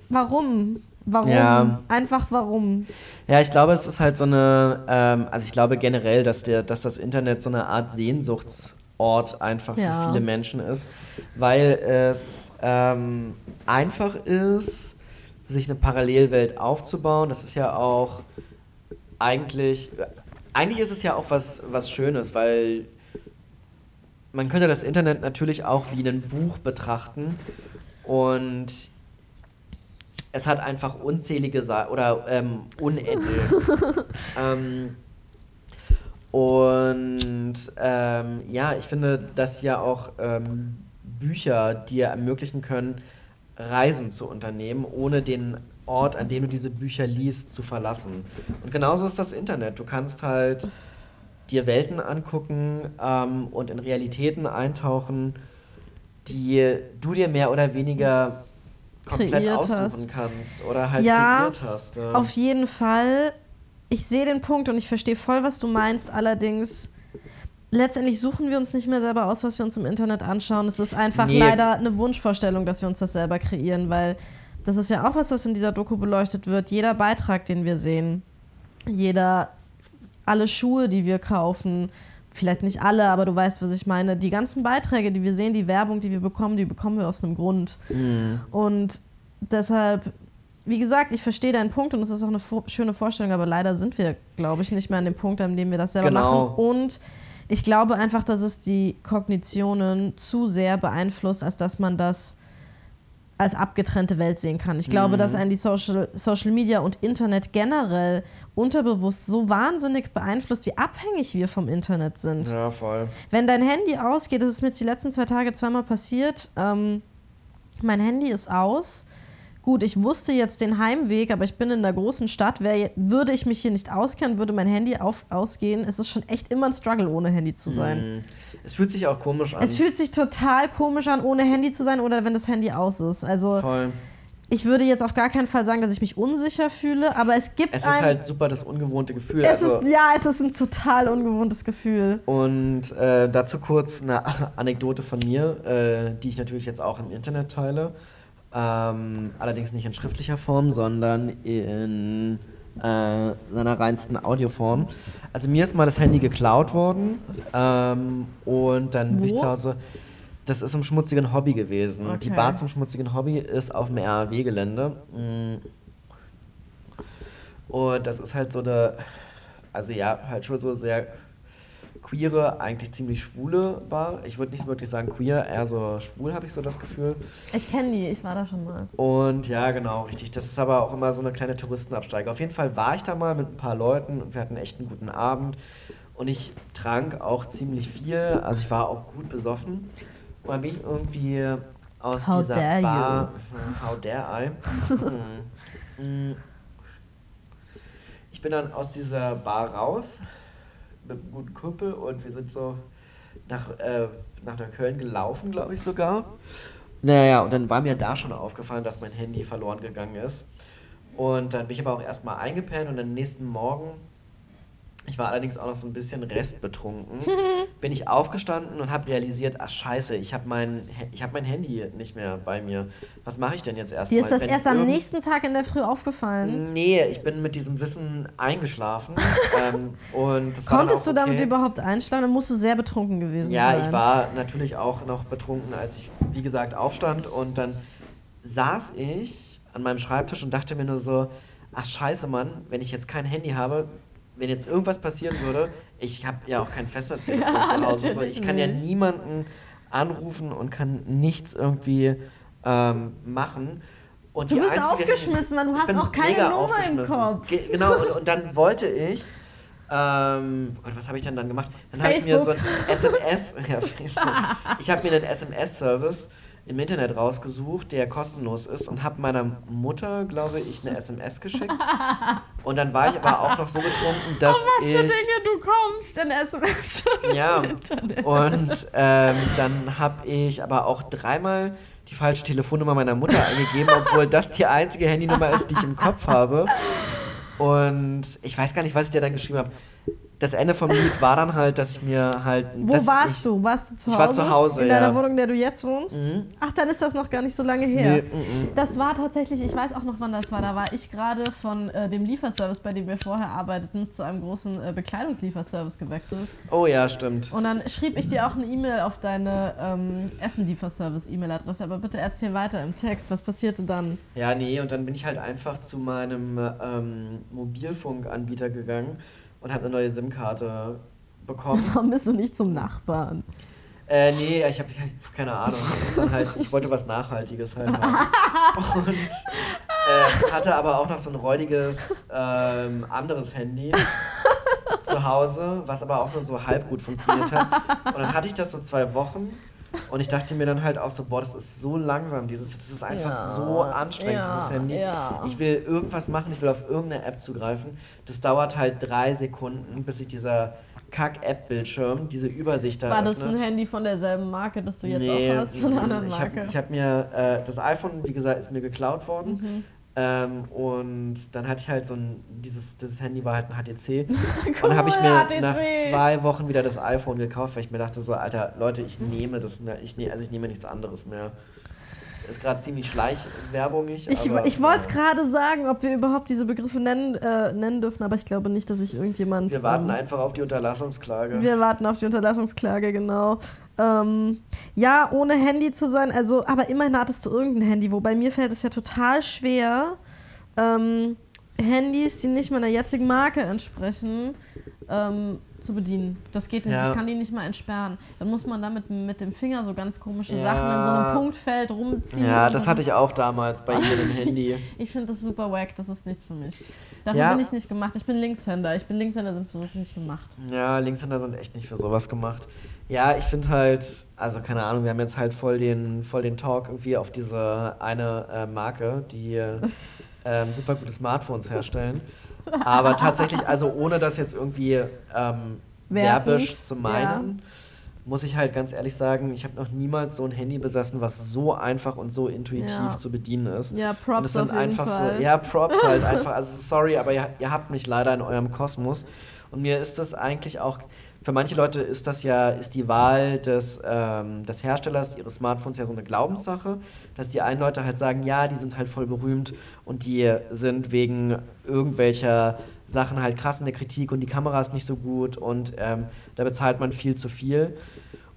Warum? Warum? Ja. Einfach warum? Ja, ich glaube, es ist halt so eine, ähm, also ich glaube generell, dass, der, dass das Internet so eine Art Sehnsuchtsort einfach Ja. für viele Menschen ist, weil es ähm, einfach ist, sich eine Parallelwelt aufzubauen. Das ist ja auch eigentlich, eigentlich ist es ja auch was, was Schönes, weil man könnte das Internet natürlich auch wie ein Buch betrachten und es hat einfach unzählige Sa oder ähm, unendlich. ähm, und ähm, ja, ich finde, dass ja auch ähm, Bücher dir ermöglichen können, Reisen zu unternehmen, ohne den Ort, an dem du diese Bücher liest, zu verlassen. Und genauso ist das Internet. Du kannst halt dir Welten angucken ähm, und in Realitäten eintauchen, die du dir mehr oder weniger komplett Kreiert hast. kannst oder halt Ja, kreiert hast. Ja. Auf jeden Fall. Ich sehe den Punkt und ich verstehe voll, was du meinst. Allerdings, letztendlich suchen wir uns nicht mehr selber aus, was wir uns im Internet anschauen. Es ist einfach Nee. leider eine Wunschvorstellung, dass wir uns das selber kreieren, weil das ist ja auch was, was in dieser Doku beleuchtet wird. Jeder Beitrag, den wir sehen, jeder, alle Schuhe, die wir kaufen, vielleicht nicht alle, aber du weißt, was ich meine. Die ganzen Beiträge, die wir sehen, die Werbung, die wir bekommen, die bekommen wir aus einem Grund. Mhm. Und deshalb, wie gesagt, ich verstehe deinen Punkt und es ist auch eine vo- schöne Vorstellung, aber leider sind wir, glaube ich, nicht mehr an dem Punkt, an dem wir das selber Genau. machen. Und ich glaube einfach, dass es die Kognitionen zu sehr beeinflusst, als dass man das als abgetrennte Welt sehen kann. Ich glaube, Mhm. dass einen die Social, Social Media und Internet generell unterbewusst so wahnsinnig beeinflusst, wie abhängig wir vom Internet sind. Ja, voll. Wenn dein Handy ausgeht, das ist mir jetzt die letzten zwei Tage zweimal passiert, ähm, mein Handy ist aus. Gut, ich wusste jetzt den Heimweg, aber ich bin in einer großen Stadt. Wär, würde ich mich hier nicht auskennen, würde mein Handy auf, ausgehen. Es ist schon echt immer ein Struggle, ohne Handy zu sein. Mhm. Es fühlt sich auch komisch an. Es fühlt sich total komisch an, ohne Handy zu sein oder wenn das Handy aus ist. Also voll. ich würde jetzt auf gar keinen Fall sagen, dass ich mich unsicher fühle, aber es gibt Es ist ein... halt super das ungewohnte Gefühl. es also, ist, ja, es ist ein total ungewohntes Gefühl. Und äh, dazu kurz eine Anekdote von mir, äh, die ich natürlich jetzt auch im Internet teile. Ähm, allerdings nicht in schriftlicher Form, sondern in äh, seiner reinsten Audioform. Also mir ist mal das Handy geklaut worden ähm, und dann bin ich zu Hause. Das ist im schmutzigen Hobby gewesen. Die Okay. Bar zum schmutzigen Hobby ist auf dem RAW-Gelände. Mm. Und das ist halt so eine, also ja, halt schon so sehr queere, eigentlich ziemlich schwule Bar. Ich würde nicht wirklich sagen queer, eher so schwul, habe ich so das Gefühl. Ich kenne die, ich war da schon mal. Und ja, genau, richtig. Das ist aber auch immer so eine kleine Touristenabsteige. Auf jeden Fall war ich da mal mit ein paar Leuten und wir hatten echt einen guten Abend. Und ich trank auch ziemlich viel, also ich war auch gut besoffen. Und dann bin ich irgendwie aus How dieser dare Bar. How dare I? Hm. Mm. Ich bin dann aus dieser Bar raus mit einem guten Kumpel und wir sind so nach, äh, nach Neukölln gelaufen, glaube ich sogar. Naja, und dann war mir da schon aufgefallen, dass mein Handy verloren gegangen ist. Und dann bin ich aber auch erstmal eingepennt und am nächsten Morgen, ich war allerdings auch noch so ein bisschen restbetrunken, bin ich aufgestanden und habe realisiert, ach scheiße, ich habe mein, ich hab mein Handy nicht mehr bei mir. Was mache ich denn jetzt erstmal? Dir ist das Wenn erst am nächsten Tag in der Früh aufgefallen. Nee, ich bin mit diesem Wissen eingeschlafen. ähm, und das Konntest du damit okay. überhaupt einschlafen? Dann musst du sehr betrunken gewesen Ja, sein. ich war natürlich auch noch betrunken, als ich, wie gesagt, aufstand. Und dann saß ich an meinem Schreibtisch und dachte mir nur so, ach scheiße, Mann, wenn ich jetzt kein Handy habe, wenn jetzt irgendwas passieren würde, ich habe ja auch kein Festnetztelefon Ja, zu Hause. So, ich kann ja niemanden anrufen und kann nichts irgendwie ähm, machen. Und Du bist einzige- aufgeschmissen, Mann, du hast auch keine Nummer im. Kopf. Ge genau, und, und dann wollte ich, ähm, oh Gott, was habe ich denn dann gemacht? Dann habe ich mir so ein SMS, ja, Facebook. ich habe mir einen SMS-Service im Internet rausgesucht, der kostenlos ist und habe meiner Mutter, glaube ich, eine SMS geschickt. Und dann war ich aber auch noch so betrunken, dass Auf was ich... für Dinge du kommst in SMS. Ja, und ähm, dann habe ich aber auch dreimal die falsche Telefonnummer meiner Mutter eingegeben, obwohl das die einzige Handynummer ist, die ich im Kopf habe. Und ich weiß gar nicht, was ich dir dann geschrieben habe. Das Ende vom Lied war dann halt, dass ich mir halt. Wo warst ich, du? Warst du zu ich Hause? war zu Hause, In deiner ja. Wohnung, in der du jetzt wohnst? Mhm. Ach, dann ist das noch gar nicht so lange her. Nee, mm, mm. Das war tatsächlich, ich weiß auch noch, wann das war. Da war ich gerade von äh, dem Lieferservice, bei dem wir vorher arbeiteten, zu einem großen äh, Bekleidungslieferservice gewechselt. Oh ja, stimmt. Und dann schrieb ich dir auch eine E-Mail auf deine ähm, Essen-Lieferservice-E-Mail-Adresse. Aber bitte erzähl weiter im Text. Was passierte dann? Ja, nee, und dann bin ich halt einfach zu meinem ähm, Mobilfunkanbieter gegangen und habe eine neue SIM-Karte bekommen. Warum bist du nicht zum Nachbarn? Äh, nee, ich habe keine Ahnung. Halt, ich wollte was Nachhaltiges halt haben. Und äh, hatte aber auch noch so ein räudiges ähm, anderes Handy zu Hause, was aber auch nur so halb gut funktioniert hat. Und dann hatte ich das so zwei Wochen und ich dachte mir dann halt auch so, boah, das ist so langsam, dieses, das ist einfach Ja, so anstrengend, ja, dieses Handy. ja. Ich will irgendwas machen, ich will auf irgendeine App zugreifen. Das dauert halt drei Sekunden, bis sich dieser Kack-App-Bildschirm, diese Übersicht da War das ein Handy von derselben Marke, das du jetzt Nee, auch hast, von einer anderen ich Marke? habe ich hab mir, äh, das iPhone, wie gesagt, ist mir geklaut worden. Mhm. Ähm, und dann hatte ich halt so ein, dieses, dieses Handy war halt ein HTC. und Cool, dann habe ich mir HTC. nach zwei Wochen wieder das iPhone gekauft, weil ich mir dachte so, Alter, Leute, ich nehme das, ne- ich ne, also ich nehme nichts anderes mehr. Ist gerade ziemlich schleichwerbungig. Ich, aber, ich wollte es äh, gerade sagen, ob wir überhaupt diese Begriffe nennen, äh, nennen dürfen, aber ich glaube nicht, dass sich irgendjemand. Wir warten ähm, einfach auf die Unterlassungsklage. Wir warten auf die Unterlassungsklage, genau. Ähm, ja, ohne Handy zu sein, also, aber immerhin hattest du irgendein Handy, wobei mir fällt es ja total schwer, ähm, Handys, die nicht meiner jetzigen Marke entsprechen, ähm, zu bedienen. Das geht nicht. Ja. Ich kann die nicht mal entsperren. Dann muss man damit mit dem Finger so ganz komische Ja. Sachen in so einem Punktfeld rumziehen. ja, das hatte ich auch damals bei jedem Handy. Ich finde das super wack, das ist nichts für mich. Dafür Ja. bin ich nicht gemacht. Ich bin Linkshänder. Ich bin Linkshänder, sind für sowas nicht gemacht. Ja, Linkshänder sind echt nicht für sowas gemacht. Ja, ich finde halt, also keine Ahnung, wir haben jetzt halt voll den, voll den Talk irgendwie auf diese eine äh, Marke, die äh, ähm, super gute Smartphones herstellen. Aber tatsächlich, also ohne das jetzt irgendwie ähm, werbisch zu meinen, muss ich halt ganz ehrlich sagen, ich habe noch niemals so ein Handy besessen, was so einfach und so intuitiv Ja. zu bedienen ist. Ja, Und es Props sind auf jeden einfach Fall. so, ja, Props halt einfach. Also sorry, aber ihr, ihr habt mich leider in eurem Kosmos. Und mir ist das eigentlich auch, für manche Leute ist das ja, ist die Wahl des, ähm, des Herstellers ihres Smartphones ja so eine Glaubenssache, dass die einen Leute halt sagen, ja, die sind halt voll berühmt und die sind wegen irgendwelcher Sachen halt krass in der Kritik und die Kamera ist nicht so gut und ähm, da bezahlt man viel zu viel.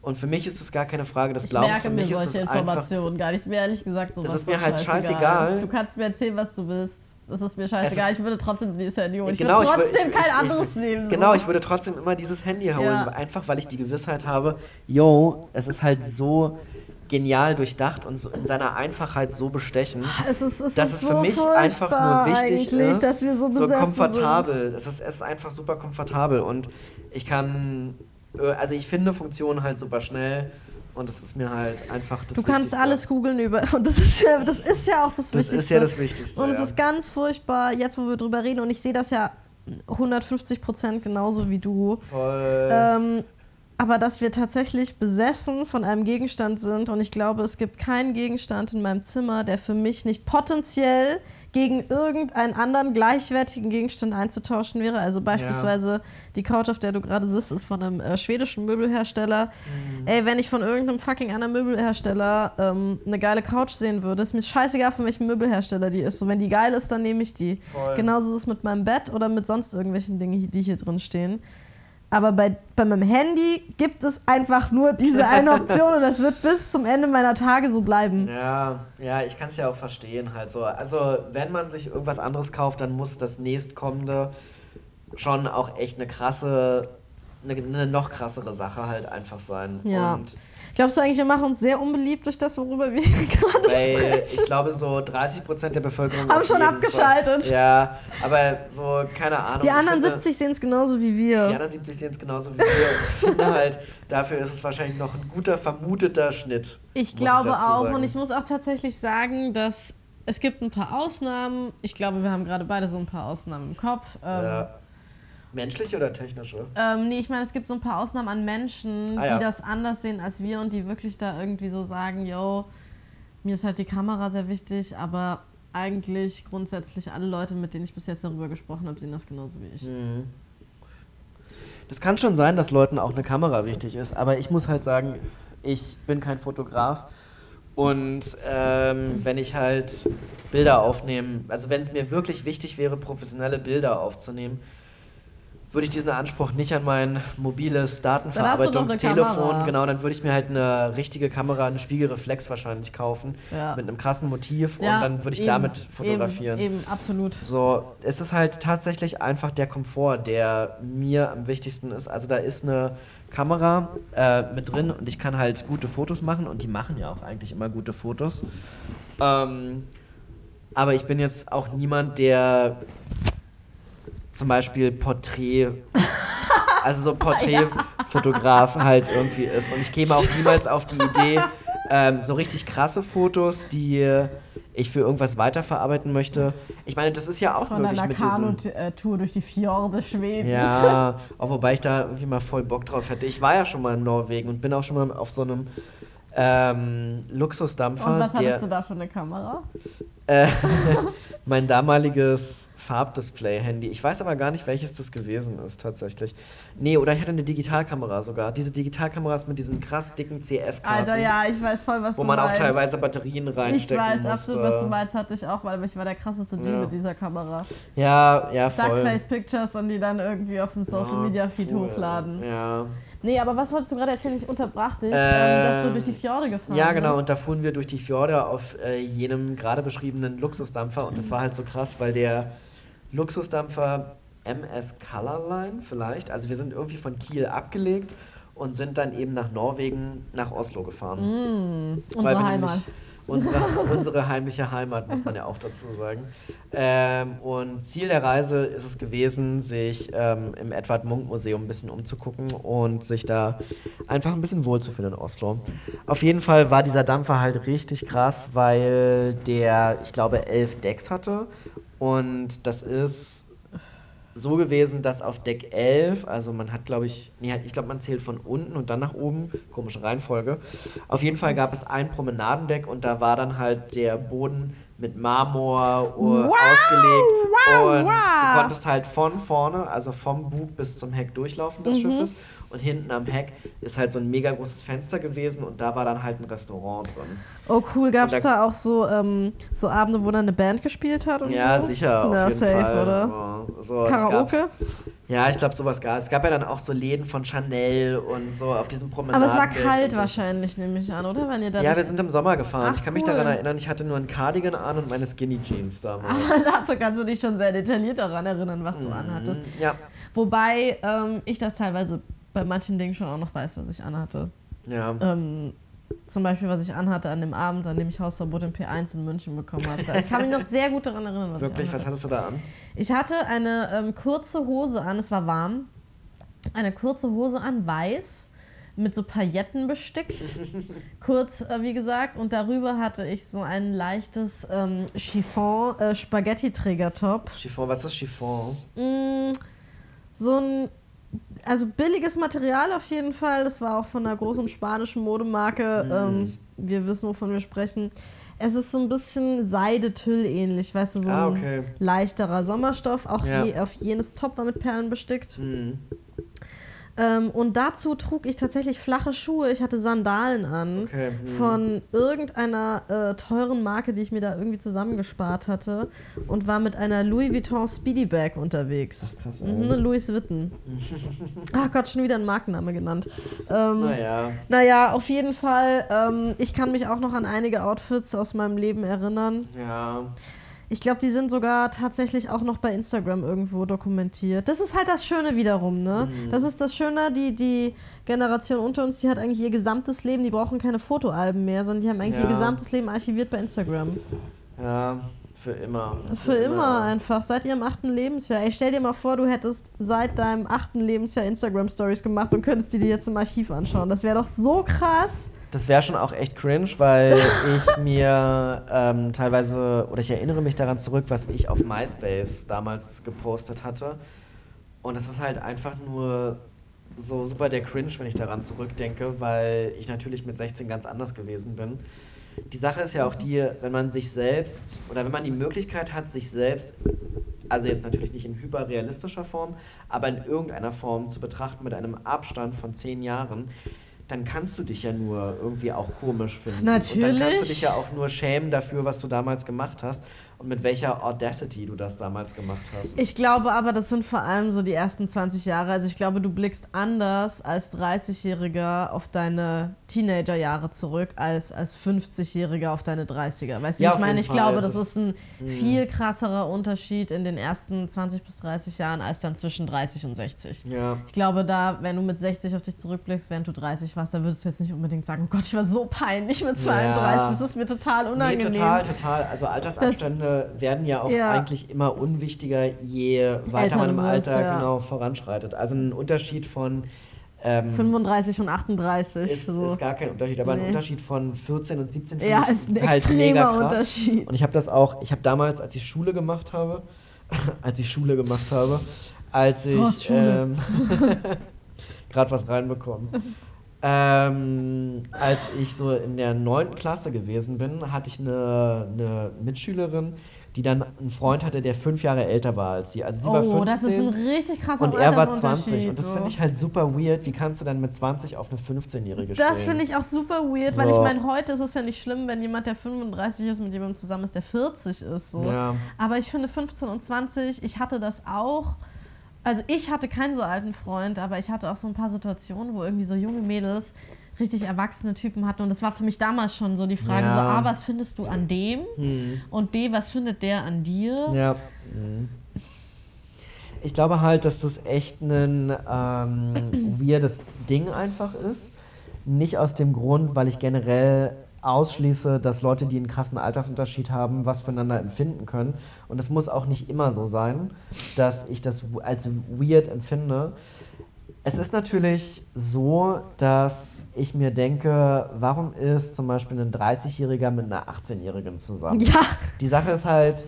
Und für mich ist es gar keine Frage des Ich Glaubens. merke für mir mich ist solche Informationen gar nicht. Ist mir ehrlich gesagt sowas Es ist mir halt scheißegal. Du kannst mir erzählen, was du willst. Das ist mir scheißegal. ist- ich würde trotzdem dieses Handy holen. Ich Genau, würde trotzdem ich- kein ich- anderes nehmen. Genau, so. ich würde trotzdem immer dieses Handy holen, Ja. einfach weil ich die Gewissheit habe, yo, es ist halt so genial durchdacht und so in seiner Einfachheit so bestechend, Es ist, es dass ist es so für mich einfach nur wichtig ist, dass wir so besessen komfortabel. Es ist, es ist einfach super komfortabel und ich kann, äh, also ich finde Funktionen halt super schnell und das ist mir halt einfach das Du kannst Wichtigste. alles googeln über. Und das ist ja, das ist ja auch das, Das Wichtigste. ist ja das Wichtigste. Und es ja. ist ganz furchtbar, jetzt wo wir drüber reden, und ich sehe das ja 150 Prozent genauso wie du. voll. Ähm, aber dass wir tatsächlich besessen von einem Gegenstand sind und ich glaube, es gibt keinen Gegenstand in meinem Zimmer, der für mich nicht potenziell gegen irgendeinen anderen gleichwertigen Gegenstand einzutauschen wäre. Also beispielsweise die Couch, auf der du gerade sitzt, ist von einem äh, schwedischen Möbelhersteller. Mhm. Ey, wenn ich von irgendeinem fucking anderen Möbelhersteller ähm, eine geile Couch sehen würde, ist mir scheißegal, von welchem Möbelhersteller die ist. So, wenn die geil ist, dann nehme ich die. Voll. Genauso ist es mit meinem Bett oder mit sonst irgendwelchen Dingen, die hier drin stehen. Aber bei, bei meinem Handy gibt es einfach nur diese eine Option und das wird bis zum Ende meiner Tage so bleiben. Ja, ja, ich kann es ja auch verstehen halt so. Also, wenn man sich irgendwas anderes kauft, dann muss das nächstkommende schon auch echt eine krasse eine, eine noch krassere Sache halt einfach sein. Ja. Und Glaubst du eigentlich, wir machen uns sehr unbeliebt durch das, worüber wir gerade weil sprechen? ich glaube, so 30% der Bevölkerung. Haben schon abgeschaltet. Fall- Ja, aber so, keine Ahnung. Die ich anderen finde, 70 sehen es genauso wie wir. Die anderen 70 sehen es genauso wie wir. Ich finde halt, dafür ist es wahrscheinlich noch ein guter, vermuteter Schnitt. Ich glaube dazu auch sagen. und ich muss auch tatsächlich sagen, dass es gibt ein paar Ausnahmen. Ich glaube, wir haben gerade beide so ein paar Ausnahmen im Kopf. Ähm, Ja. Menschliche oder technische? ähm, nee, ich meine, es gibt so ein paar Ausnahmen an Menschen, Ah, ja. die das anders sehen als wir und die wirklich da irgendwie so sagen, yo, mir ist halt die Kamera sehr wichtig, aber eigentlich grundsätzlich alle Leute, mit denen ich bis jetzt darüber gesprochen habe, sehen das genauso wie ich. Mhm. Das kann schon sein, dass Leuten auch eine Kamera wichtig ist, aber ich muss halt sagen, ich bin kein Fotograf und ähm, wenn ich halt Bilder aufnehme, also wenn es mir wirklich wichtig wäre, professionelle Bilder aufzunehmen, würde ich diesen Anspruch nicht an mein mobiles Datenverarbeitungstelefon, genau, dann würde ich mir halt eine richtige Kamera, eine Spiegelreflex wahrscheinlich kaufen, Ja. mit einem krassen Motiv Ja, und dann würde ich eben, damit fotografieren. Eben, eben, absolut. So, es ist halt tatsächlich einfach der Komfort, der mir am wichtigsten ist. Also da ist eine Kamera äh, mit drin und ich kann halt gute Fotos machen und die machen ja auch eigentlich immer gute Fotos. Ähm, aber ich bin jetzt auch niemand, der zum Beispiel Porträt, also so Porträtfotograf halt irgendwie ist. Und ich käme auch niemals auf die Idee, ähm, so richtig krasse Fotos, die ich für irgendwas weiterverarbeiten möchte. Ich meine, das ist ja auch Von möglich einer mit diesem. Kanu-Tour durch die Fjorde Schwedens. Ja, auch wobei ich da irgendwie mal voll Bock drauf hätte. Ich war ja schon mal in Norwegen und bin auch schon mal auf so einem ähm, Luxusdampfer. Und was der, hattest du da für eine Kamera? äh, mein damaliges Farbdisplay-Handy. Ich weiß aber gar nicht, welches das gewesen ist tatsächlich. Nee, oder ich hatte eine Digitalkamera sogar. Diese Digitalkameras mit diesen krass dicken CF-Karten. Alter, ja, ich weiß voll, was Wo du man auch meinst. teilweise Batterien Ich reinstecken weiß musste. absolut, was du meinst, hatte ich auch, weil ich war der krasseste G Ja. mit dieser Kamera. Ja, ja, voll. Duckface Pictures und die dann irgendwie auf dem Social Media Feed cool. hochladen. Ja. Nee, aber was wolltest du gerade erzählen? Ich unterbrach dich, ähm, dass du durch die Fjorde gefahren Ja, genau, bist. und da fuhren wir durch die Fjorde auf äh, jenem gerade beschriebenen Luxusdampfer und das war halt so krass, weil der Luxusdampfer MS Colorline vielleicht, also wir sind irgendwie von Kiel abgelegt und sind dann eben nach Norwegen, nach Oslo gefahren. Mm, unsere Heimat. Unsere, unsere heimliche Heimat, muss man ja auch dazu sagen. Ähm, und Ziel der Reise ist es gewesen, sich ähm, im Edvard Munch Museum ein bisschen umzugucken und sich da einfach ein bisschen wohlzufühlen in Oslo. Auf jeden Fall war dieser Dampfer halt richtig krass, weil der, ich glaube, elf Decks hatte. Und das ist so gewesen, dass auf Deck 11, also man hat, glaube ich, nee, ich glaube, man zählt von unten und dann nach oben, komische Reihenfolge. Auf jeden Fall gab es ein Promenadendeck und da war dann halt der Boden mit Marmor Wow, ausgelegt wow, und wow. du konntest halt von vorne, also vom Bug bis zum Heck durchlaufen Mhm. des Schiffes und hinten am Heck ist halt so ein mega großes Fenster gewesen und da war dann halt ein Restaurant drin. Oh cool, gab es da- da auch so, ähm, so Abende, wo dann eine Band gespielt hat und Ja, so? sicher, auf Na, jeden safe, Fall. oder? Ja, so, Karaoke? Ja, ich glaube, sowas gab es. Es gab ja dann auch so Läden von Chanel und so auf diesem Aber Promenaden. es war kalt wahrscheinlich, nehme ich an, oder? Wenn ihr da Ja, wir sind im Sommer gefahren. Ach, ich kann mich cool. daran erinnern, ich hatte nur ein Cardigan an und meine Skinny Jeans damals. Aber dafür kannst du dich schon sehr detailliert daran erinnern, was du anhattest. Mhm, Ja, Wobei ähm, ich das teilweise bei manchen Dingen schon auch noch weiß, was ich anhatte. ja. Ähm, zum Beispiel, was ich anhatte an dem Abend, an dem ich Hausverbot im P1 in München bekommen hatte. Ich kann mich noch sehr gut daran erinnern, was Wirklich, ich was anhatte. hattest du da an? Ich hatte eine ähm, kurze Hose an, es war warm. Eine kurze Hose an, weiß, mit so Pailletten bestickt. Kurz, äh, wie gesagt. Und darüber hatte ich so ein leichtes ähm, Chiffon äh, Spaghetti-Trägertop. Chiffon, was ist Chiffon? Mm, so ein, also billiges Material auf jeden Fall. Das war auch von einer großen spanischen Modemarke. Ähm, wir wissen, wovon wir sprechen. Es ist so ein bisschen Seidetüll ähnlich, weißt du, so Ah, ein okay. leichterer Sommerstoff. Auch Ja. je, auf jenes Top war mit Perlen bestickt. Hm. Ähm, und dazu trug ich tatsächlich flache Schuhe. Ich hatte Sandalen an. Okay, hm. Von irgendeiner äh, teuren Marke, die ich mir da irgendwie zusammengespart hatte. Und war mit einer Louis Vuitton Speedy Bag unterwegs. Ach, krass, Mhm, ey. Louis Vuitton. Ach Gott, schon wieder ein Markenname genannt. Ähm, Naja. naja, auf jeden Fall. Ähm, ich kann mich auch noch an einige Outfits aus meinem Leben erinnern. Ja. Ich glaube, die sind sogar tatsächlich auch noch bei Instagram irgendwo dokumentiert. Das ist halt das Schöne wiederum, ne? Mhm. Das ist das Schöne, die, die Generation unter uns, die hat eigentlich ihr gesamtes Leben, die brauchen keine Fotoalben mehr, sondern die haben eigentlich Ja. ihr gesamtes Leben archiviert bei Instagram. Ja, für immer. Für immer einfach, seit ihrem achten Lebensjahr. Ey, stell dir mal vor, du hättest seit deinem achten Lebensjahr Instagram-Stories gemacht und könntest die dir jetzt im Archiv anschauen. Das wäre doch so krass. Das wäre schon auch echt cringe, weil ich mir ähm, teilweise, oder ich erinnere mich daran zurück, was ich auf MySpace damals gepostet hatte. Und es ist halt einfach nur so super der Cringe, wenn ich daran zurückdenke, weil ich natürlich mit 16 ganz anders gewesen bin. Die Sache ist ja auch die, wenn man sich selbst, oder wenn man die Möglichkeit hat, sich selbst, also jetzt natürlich nicht in hyperrealistischer Form, aber in irgendeiner Form zu betrachten mit einem Abstand von 10 Jahren, dann kannst du dich ja nur irgendwie auch komisch finden. Und dann kannst du Natürlich. dich ja auch nur schämen dafür, was du damals gemacht hast und mit welcher Audacity du das damals gemacht hast. Ich glaube aber, das sind vor allem so die ersten 20 Jahre. Also ich glaube, du blickst anders als 30-Jähriger auf deine Teenagerjahre zurück als als 50-Jähriger auf deine 30er. Weißt du, Ja, ich meine? Ich Fall. glaube, das, Das- ist ein viel krasserer Unterschied in den ersten 20 bis 30 Jahren als dann zwischen 30 und 60. Ja. Ich glaube, da, wenn du mit 60 auf dich zurückblickst, während du 30 warst, dann würdest du jetzt nicht unbedingt sagen, oh Gott, ich war so peinlich mit 32, Ja. das ist mir total Nee, unangenehm. total, total. Also Altersabstände werden ja auch Ja. eigentlich immer unwichtiger, je weiter man Älter im du wirst, Alter ja. genau voranschreitet. Also ein Unterschied von ähm, 35 und 38. ist, so. ist gar kein Unterschied, aber ein Nee. Unterschied von 14 und 17 finde Ja, ist ein halt mega krass. Unterschied. Und ich habe das auch, ich habe damals, als ich Schule gemacht habe, als ich Schule gemacht habe, als ich Schule. ähm, gerade was reinbekommen. Ähm, als ich so in der neunten Klasse gewesen bin, hatte ich eine, eine Mitschülerin, die dann einen Freund hatte, der fünf Jahre älter war als sie. Also sie war oh, 15 das ist ein richtig krasser und er war 20. Altersunterschied, Und das finde ich halt super weird. Wie kannst du dann mit 20 auf eine 15-Jährige stehen? Das finde ich auch super weird, weil ich So. meine, heute ist es ja nicht schlimm, wenn jemand, der 35 ist, mit jemandem zusammen ist, der 40 ist. So. Ja. Aber ich finde 15 und 20, ich hatte das auch. Also ich hatte keinen so alten Freund, aber ich hatte auch so ein paar Situationen, wo irgendwie so junge Mädels richtig erwachsene Typen hatten. Und das war für mich damals schon so die Frage, Ja. so A, was findest du an dem? Hm. Und B, was findet der an dir? Ja. Mhm. Ich glaube halt, dass das echt ein ähm, weirdes Ding einfach ist. Nicht aus dem Grund, weil ich generell ausschließe, dass Leute, die einen krassen Altersunterschied haben, was füreinander empfinden können. Und es muss auch nicht immer so sein, dass ich das als weird empfinde. Es ist natürlich so, dass ich mir denke, warum ist zum Beispiel ein 30-Jähriger mit einer 18-Jährigen zusammen? Ja. Die Sache ist halt,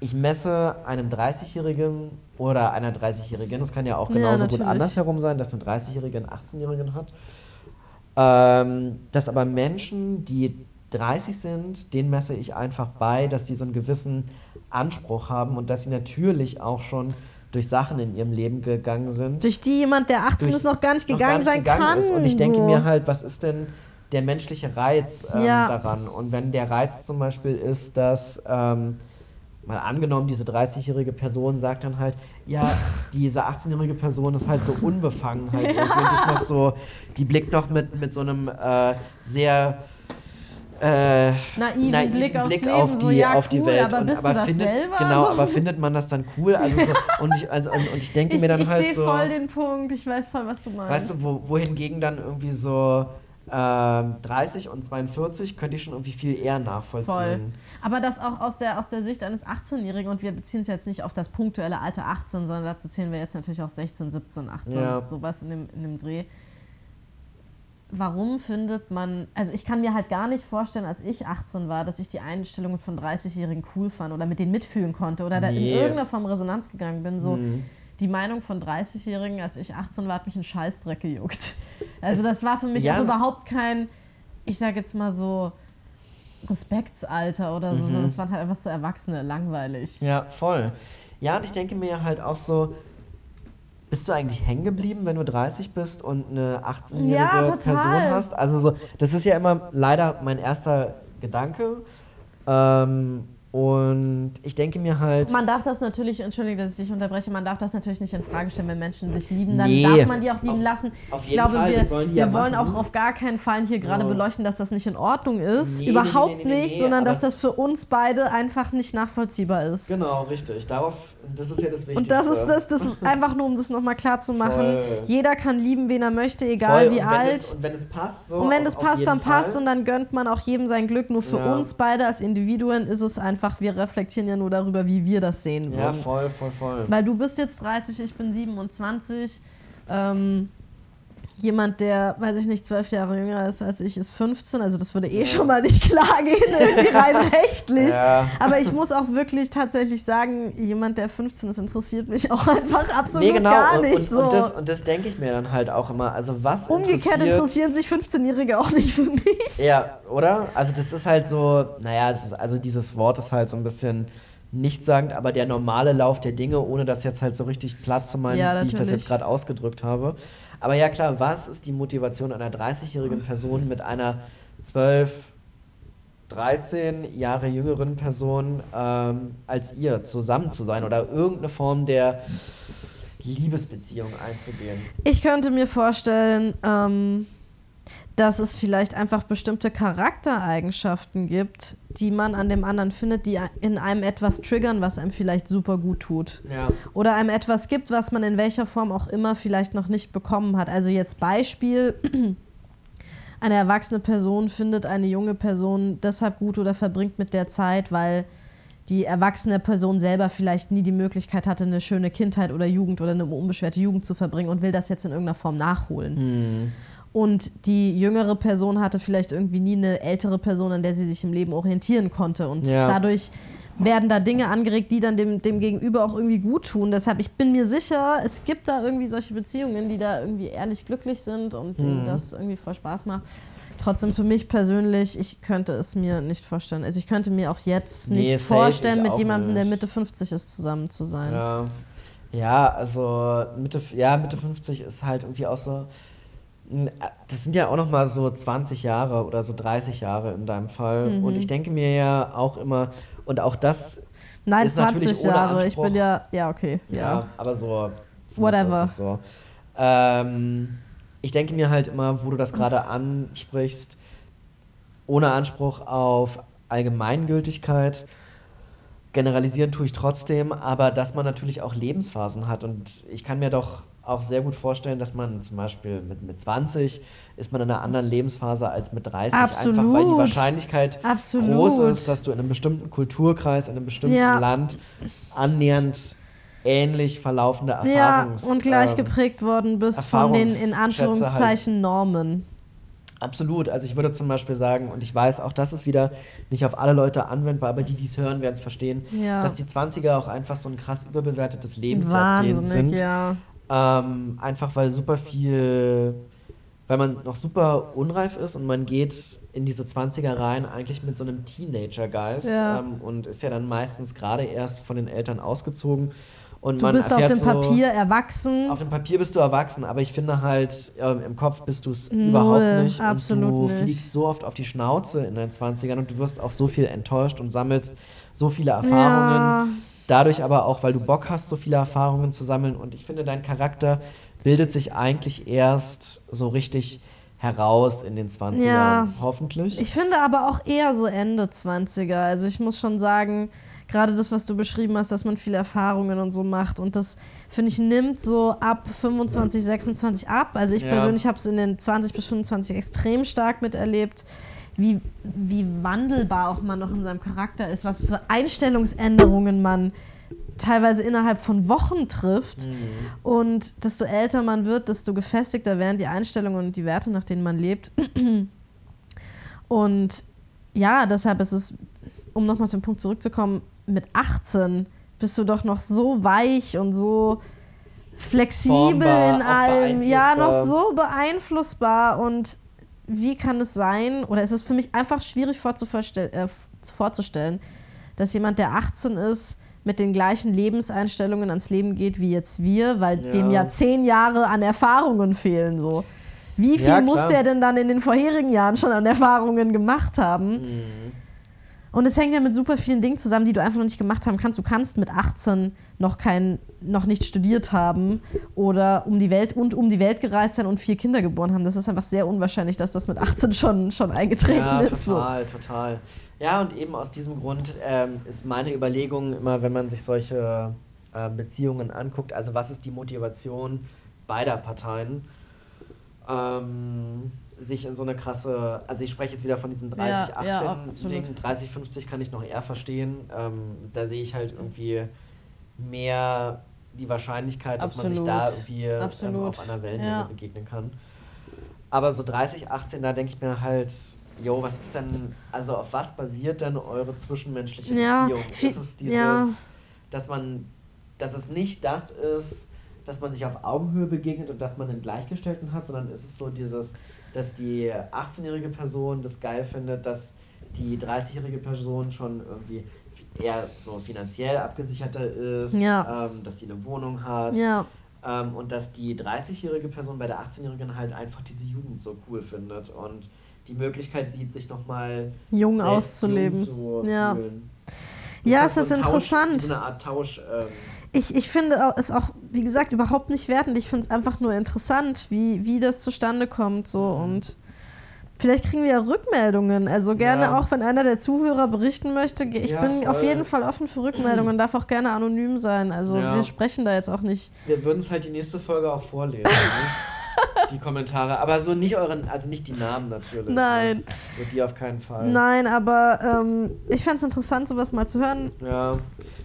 ich messe einem 30-Jährigen oder einer 30-Jährigen, das kann ja auch Ja, genauso gut natürlich. andersherum sein, dass eine 30-Jährige einen 18-Jährigen hat. Ähm, dass aber Menschen, die 30 sind, denen messe ich einfach bei, dass die so einen gewissen Anspruch haben und dass sie natürlich auch schon durch Sachen in ihrem Leben gegangen sind Durch die jemand, der 18 durch- ist, noch gar nicht gegangen gar nicht sein kann. ist. Und ich denke so. mir halt, was ist denn der menschliche Reiz ähm, Ja. daran? Und wenn der Reiz zum Beispiel ist, dass, ähm, mal angenommen, diese 30-jährige Person sagt dann halt, ja, diese 18-jährige Person ist halt so unbefangen halt irgendwie und die ist noch so, die blickt noch mit, mit so einem äh, sehr äh, Naiven Blick aufs Leben, auf so, die, ja, auf die cool, Welt. aber und, aber das findet, selber? Genau, So. aber findet man das dann cool? Also so, und, ich, also, und, und ich denke Ich, mir dann ich halt sehe so. voll den Punkt, ich weiß voll, was du meinst. Weißt du, wo, wohingegen dann irgendwie so 30 und 42 könnte ich schon irgendwie viel eher nachvollziehen. Voll. Aber das auch aus der, aus der Sicht eines 18-Jährigen, und wir beziehen es jetzt nicht auf das punktuelle Alter 18, sondern dazu zählen wir jetzt natürlich auch 16, 17, 18, Ja. sowas in dem, in dem Dreh. Warum findet man, also ich kann mir halt gar nicht vorstellen, als ich 18 war, dass ich die Einstellungen von 30-Jährigen cool fand oder mit denen mitfühlen konnte oder da in Nee. irgendeiner Form Resonanz gegangen bin. So, Mhm. Die Meinung von 30-Jährigen, als ich 18 war, hat mich ein Scheißdreck gejuckt. Also Es- das war für mich ja. auch überhaupt kein, ich sag jetzt mal so, Respektsalter oder so, Mhm. sondern es waren halt einfach so Erwachsene, langweilig. Ja, voll. Ja, und ich denke mir halt auch so, bist du eigentlich hängen geblieben, wenn du 30 bist und eine 18-jährige Ja. Person hast? Also so, das ist ja immer leider mein erster Gedanke. Ähm, Und ich denke mir halt. Man darf das natürlich, entschuldige, dass ich dich unterbreche, man darf das natürlich nicht in Frage stellen, wenn Menschen sich lieben, dann Nee. darf man die auch lieben Auf- lassen. auf ich jeden glaube, Fall, wir, wir ja wollen machen. auch auf gar keinen Fall hier gerade Genau. beleuchten, dass das nicht in Ordnung ist. Nee, Überhaupt nee, nicht, sondern dass das für uns beide einfach nicht nachvollziehbar ist. Genau, richtig. Darauf, das ist ja das Wichtigste. Und das ist das, das einfach nur, um das nochmal klar zu machen. Voll. Jeder kann lieben, wen er möchte, egal Voll. wie und alt. Es, und wenn es passt, so. Und wenn es passt, dann passt Fall. und dann gönnt man auch jedem sein Glück. Nur für Ja. uns beide als Individuen ist es einfach, wir reflektieren ja nur darüber, wie wir das sehen Ja, würden. voll, voll, voll. Weil du bist jetzt 30, ich bin 27. Ähm, jemand, der, weiß ich nicht, zwölf Jahre jünger ist als ich, ist 15. Also das würde eh Ja. schon mal nicht klar gehen, irgendwie rein rechtlich. Ja. Aber ich muss auch wirklich tatsächlich sagen, jemand, der 15 ist, interessiert mich auch einfach absolut Nee, genau. gar und, nicht und, so. und das, und das denke ich mir dann halt auch immer. Also, was Umgekehrt interessiert. interessieren sich 15-Jährige auch nicht für mich. Ja, oder? Also das ist halt so, naja, ist, also dieses Wort ist halt so ein bisschen nichtssagend, aber der normale Lauf der Dinge, ohne das jetzt halt so richtig platt zu meinen, Ja, wie ich das jetzt gerade ausgedrückt habe. Aber ja klar, was ist die Motivation einer 30-jährigen Person mit einer 12, 13 Jahre jüngeren Person ähm, als ihr zusammen zu sein oder irgendeine Form der Liebesbeziehung einzugehen? Ich könnte mir vorstellen, ähm, dass es vielleicht einfach bestimmte Charaktereigenschaften gibt, die man an dem anderen findet, die in einem etwas triggern, was einem vielleicht super gut tut. Ja. Oder einem etwas gibt, was man in welcher Form auch immer vielleicht noch nicht bekommen hat. Also jetzt Beispiel, eine erwachsene Person findet eine junge Person deshalb gut oder verbringt mit der Zeit, weil die erwachsene Person selber vielleicht nie die Möglichkeit hatte, eine schöne Kindheit oder Jugend oder eine unbeschwerte Jugend zu verbringen und will das jetzt in irgendeiner Form nachholen. Hm. Und die jüngere Person hatte vielleicht irgendwie nie eine ältere Person, an der sie sich im Leben orientieren konnte. Und Ja. dadurch werden da Dinge angeregt, die dann dem, dem Gegenüber auch irgendwie gut tun. Deshalb, ich bin mir sicher, es gibt da irgendwie solche Beziehungen, die da irgendwie ehrlich glücklich sind und denen Mhm. das irgendwie voll Spaß macht. Trotzdem für mich persönlich, ich könnte es mir nicht vorstellen. Also ich könnte mir auch jetzt Nee, nicht safe, vorstellen, mit jemandem, der nicht. Mitte 50 ist, zusammen zu sein. Ja. Ja, also Mitte, ja, Mitte 50 ist halt irgendwie auch so. N- Das sind ja auch noch mal so 20 Jahre oder so 30 Jahre in deinem Fall. Mhm. Und ich denke mir ja auch immer, und auch das, Nein, Ist natürlich 20 ohne Jahre. Ich Anspruch. bin ja, ja, okay. ja, Ja. aber so. Whatever. 25 So. Ähm, ich denke mir halt immer, wo du das gerade ansprichst, ohne Anspruch auf Allgemeingültigkeit. Generalisieren tue ich trotzdem, aber dass man natürlich auch Lebensphasen hat. Und ich kann mir doch auch sehr gut vorstellen, dass man zum Beispiel mit, mit 20 ist man in einer anderen Lebensphase als mit 30. Einfach weil die Absolut. Wahrscheinlichkeit Absolut. groß ist, dass du in einem bestimmten Kulturkreis, in einem bestimmten Ja. Land annähernd ähnlich verlaufende Ja, Erfahrungs... und gleich ähm, geprägt worden bist von den in Erfahrungsschätze Anführungszeichen Normen. Absolut. Also ich würde zum Beispiel sagen, und ich weiß, auch das ist wieder nicht auf alle Leute anwendbar, aber die, die es hören, werden es verstehen, Ja. dass die 20er auch einfach so ein krass überbewertetes Lebensjahrzehnt Wahnsinnig, sind. ja. Ähm, einfach weil super viel, weil man noch super unreif ist und man geht in diese 20er rein eigentlich mit so einem Teenager-Geist Ja. ähm, und ist ja dann meistens gerade erst von den Eltern ausgezogen. Und Du man bist auf dem so, Papier erwachsen. auf dem Papier bist du erwachsen, aber ich finde halt, ähm, im Kopf bist du es überhaupt nicht. absolut und du nicht. fliegst so oft auf die Schnauze in deinen 20ern und du wirst auch so viel enttäuscht und sammelst so viele Erfahrungen. Ja. Dadurch aber auch, weil du Bock hast, so viele Erfahrungen zu sammeln. Und ich finde, dein Charakter bildet sich eigentlich erst so richtig heraus in den 20ern. Ja. Hoffentlich. Ich finde aber auch eher so Ende 20er. Also ich muss schon sagen, gerade das, was du beschrieben hast, dass man viele Erfahrungen und so macht. Und das, finde ich, nimmt so ab 25, 26 ab. Also ich Ja. persönlich habe es in den 20 bis 25 extrem stark miterlebt, wie, wie wandelbar auch man noch in seinem Charakter ist, was für Einstellungsänderungen man teilweise innerhalb von Wochen trifft. Mhm. Und desto älter man wird, desto gefestigter werden die Einstellungen und die Werte, nach denen man lebt. Und ja, deshalb ist es, um nochmal zum Punkt zurückzukommen, mit 18 bist du doch noch so weich und so flexibel Formbar, in allem. Ja, noch so beeinflussbar. Und wie kann es sein, oder es ist für mich einfach schwierig äh, vorzustellen, dass jemand, der 18 ist, mit den gleichen Lebenseinstellungen ans Leben geht wie jetzt wir, weil Ja. dem ja zehn Jahre an Erfahrungen fehlen. So. Wie viel Ja, muss klar. der denn dann in den vorherigen Jahren schon an Erfahrungen gemacht haben? Mhm. Und es hängt ja mit super vielen Dingen zusammen, die du einfach noch nicht gemacht haben kannst. Du kannst mit 18 noch kein, noch nicht studiert haben oder um die Welt und um die Welt gereist sein und vier Kinder geboren haben. Das ist einfach sehr unwahrscheinlich, dass das mit 18 schon, schon eingetreten ja, ist. Total, so. total. Ja, und eben aus diesem Grund ähm, ist meine Überlegung immer, wenn man sich solche äh, Beziehungen anguckt, also was ist die Motivation beider Parteien? Ähm, sich in so eine krasse, also ich spreche jetzt wieder von diesem 30-18-Ding, ja, ja, 30-50 kann ich noch eher verstehen. Ähm, da sehe ich halt irgendwie mehr die Wahrscheinlichkeit, dass absolut. man sich da irgendwie ähm, auf einer Wellenlänge ja. begegnen kann. Aber so 30-18, da denke ich mir halt, jo, was ist denn, also auf was basiert denn eure zwischenmenschliche Beziehung? Ist es dieses, dass man, dass es nicht das ist, dass man sich auf Augenhöhe begegnet und dass man einen Gleichgestellten hat, sondern ist es so dieses, dass die 18-jährige Person das geil findet, dass die 30-jährige Person schon irgendwie eher so finanziell abgesicherter ist, ja. ähm, dass sie eine Wohnung hat. Ja. Ähm, und dass die 30-jährige Person bei der 18-jährigen halt einfach diese Jugend so cool findet und die Möglichkeit sieht, sich nochmal jung auszuleben. Jung zu ja. fühlen. Ist ja, es ist so interessant. Tausch, so eine Art Tausch. Ähm, ich, ich finde es auch, wie gesagt, überhaupt nicht wertend. Ich finde es einfach nur interessant, wie, wie das zustande kommt. So. Mhm. Und vielleicht kriegen wir ja Rückmeldungen. Also gerne ja. auch, wenn einer der Zuhörer berichten möchte. Ich ja, bin voll. auf jeden Fall offen für Rückmeldungen, darf auch gerne anonym sein. Also ja. wir sprechen da jetzt auch nicht. Wir würden es halt die nächste Folge auch vorlesen. ne? die Kommentare, aber so nicht euren, also nicht die Namen natürlich. Ne? Nein. Ne? Die auf keinen Fall. Nein, aber ähm, ich fände es interessant, sowas mal zu hören. Ja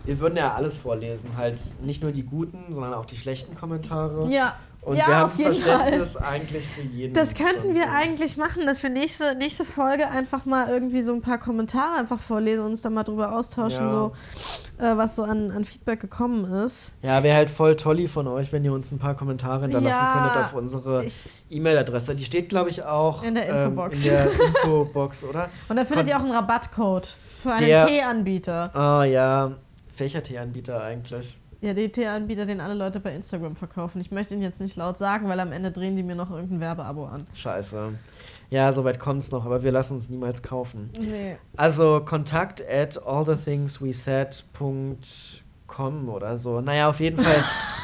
wir würden ja alles vorlesen, halt nicht nur die guten, sondern auch die schlechten Kommentare. Ja. Und ja, wir haben Verständnis Fall. eigentlich für jeden. Das könnten wir eigentlich machen, dass wir nächste, nächste Folge einfach mal irgendwie so ein paar Kommentare einfach vorlesen und uns dann mal drüber austauschen, ja. so äh, was so an, an Feedback gekommen ist. Ja, wäre halt voll tolli von euch, wenn ihr uns ein paar Kommentare hinterlassen ja, könntet auf unsere E-Mail-Adresse. Die steht, glaube ich, auch in der Infobox. Ähm, in der Infobox, oder? Und da findet Kon ihr auch einen Rabattcode für einen Tee-Anbieter. Ah, ja. Welcher Teeanbieter eigentlich? Ja, der Teeanbieter, den alle Leute bei Instagram verkaufen. Ich möchte ihn jetzt nicht laut sagen, weil am Ende drehen die mir noch irgendein Werbeabo an. Scheiße. Ja, soweit kommt es noch, aber wir lassen uns niemals kaufen. Nee. Also kontakt at allthethingswesaid.com oder so. Naja, auf jeden Fall.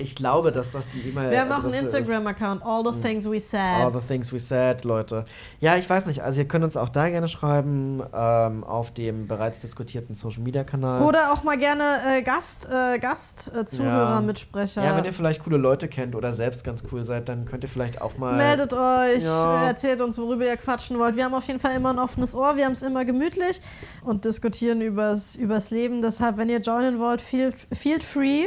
Ich glaube, dass das die E-Mail. Wir haben auch einen Instagram-Account, All the hm. Things We Said. All the Things We Said, Leute. Ja, ich weiß nicht. Also, ihr könnt uns auch da gerne schreiben, ähm, auf dem bereits diskutierten Social-Media-Kanal. Oder auch mal gerne äh, Gast, äh, Gast-Zuhörer, ja. Mitsprecher. Ja, wenn ihr vielleicht coole Leute kennt oder selbst ganz cool seid, dann könnt ihr vielleicht auch mal. Meldet euch, ja. erzählt uns, worüber ihr quatschen wollt. Wir haben auf jeden Fall immer ein offenes Ohr, wir haben es immer gemütlich und diskutieren übers, übers Leben. Deshalb, wenn ihr joinen wollt, feel, feel free.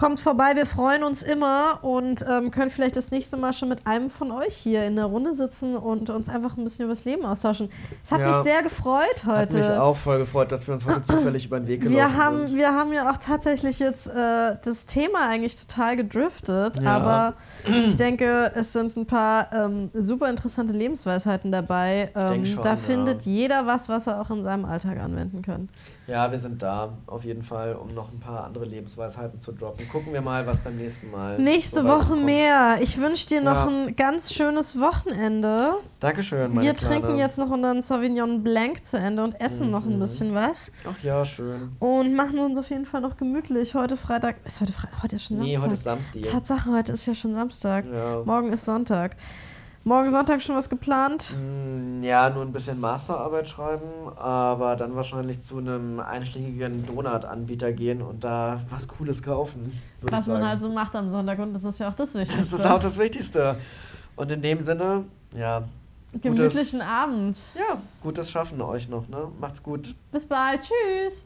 Kommt vorbei, wir freuen uns immer und ähm, können vielleicht das nächste Mal schon mit einem von euch hier in der Runde sitzen und uns einfach ein bisschen über das Leben austauschen. Es hat ja, mich sehr gefreut heute. Hat mich auch voll gefreut, dass wir uns heute zufällig über den Weg gelaufen wir haben, sind. Wir haben ja auch tatsächlich jetzt äh, das Thema eigentlich total gedriftet, ja. aber ich denke, es sind ein paar ähm, super interessante Lebensweisheiten dabei. Ähm, schon, da findet jeder was, was er auch in seinem Alltag anwenden kann. Ja, wir sind da auf jeden Fall, um noch ein paar andere Lebensweisheiten zu droppen. Gucken wir mal, was beim nächsten Mal. Nächste Woche kommt. mehr. Ich wünsche dir noch ja. ein ganz schönes Wochenende. Dankeschön, meine Wir Kleine. trinken jetzt noch unseren Sauvignon Blanc zu Ende und essen mhm. noch ein mhm. bisschen was. Ach ja, schön. Und machen uns auf jeden Fall noch gemütlich. Heute Freitag. Ist heute Freitag? Heute ist schon Samstag. Nee, heute ist Samstag. Tatsache, heute ist ja schon Samstag. Ja. Morgen ist Sonntag. Morgen Sonntag schon was geplant? Mm, ja, nur ein bisschen Masterarbeit schreiben, aber dann wahrscheinlich zu einem einschlägigen Donut-Anbieter gehen und da was Cooles kaufen. Was man halt so macht am Sonntag und das ist ja auch das Wichtigste. Das ist auch das Wichtigste. Und in dem Sinne, ja. Gemütlichen gutes, Abend. Ja, gutes Schaffen euch noch, ne? Macht's gut. Bis bald. Tschüss.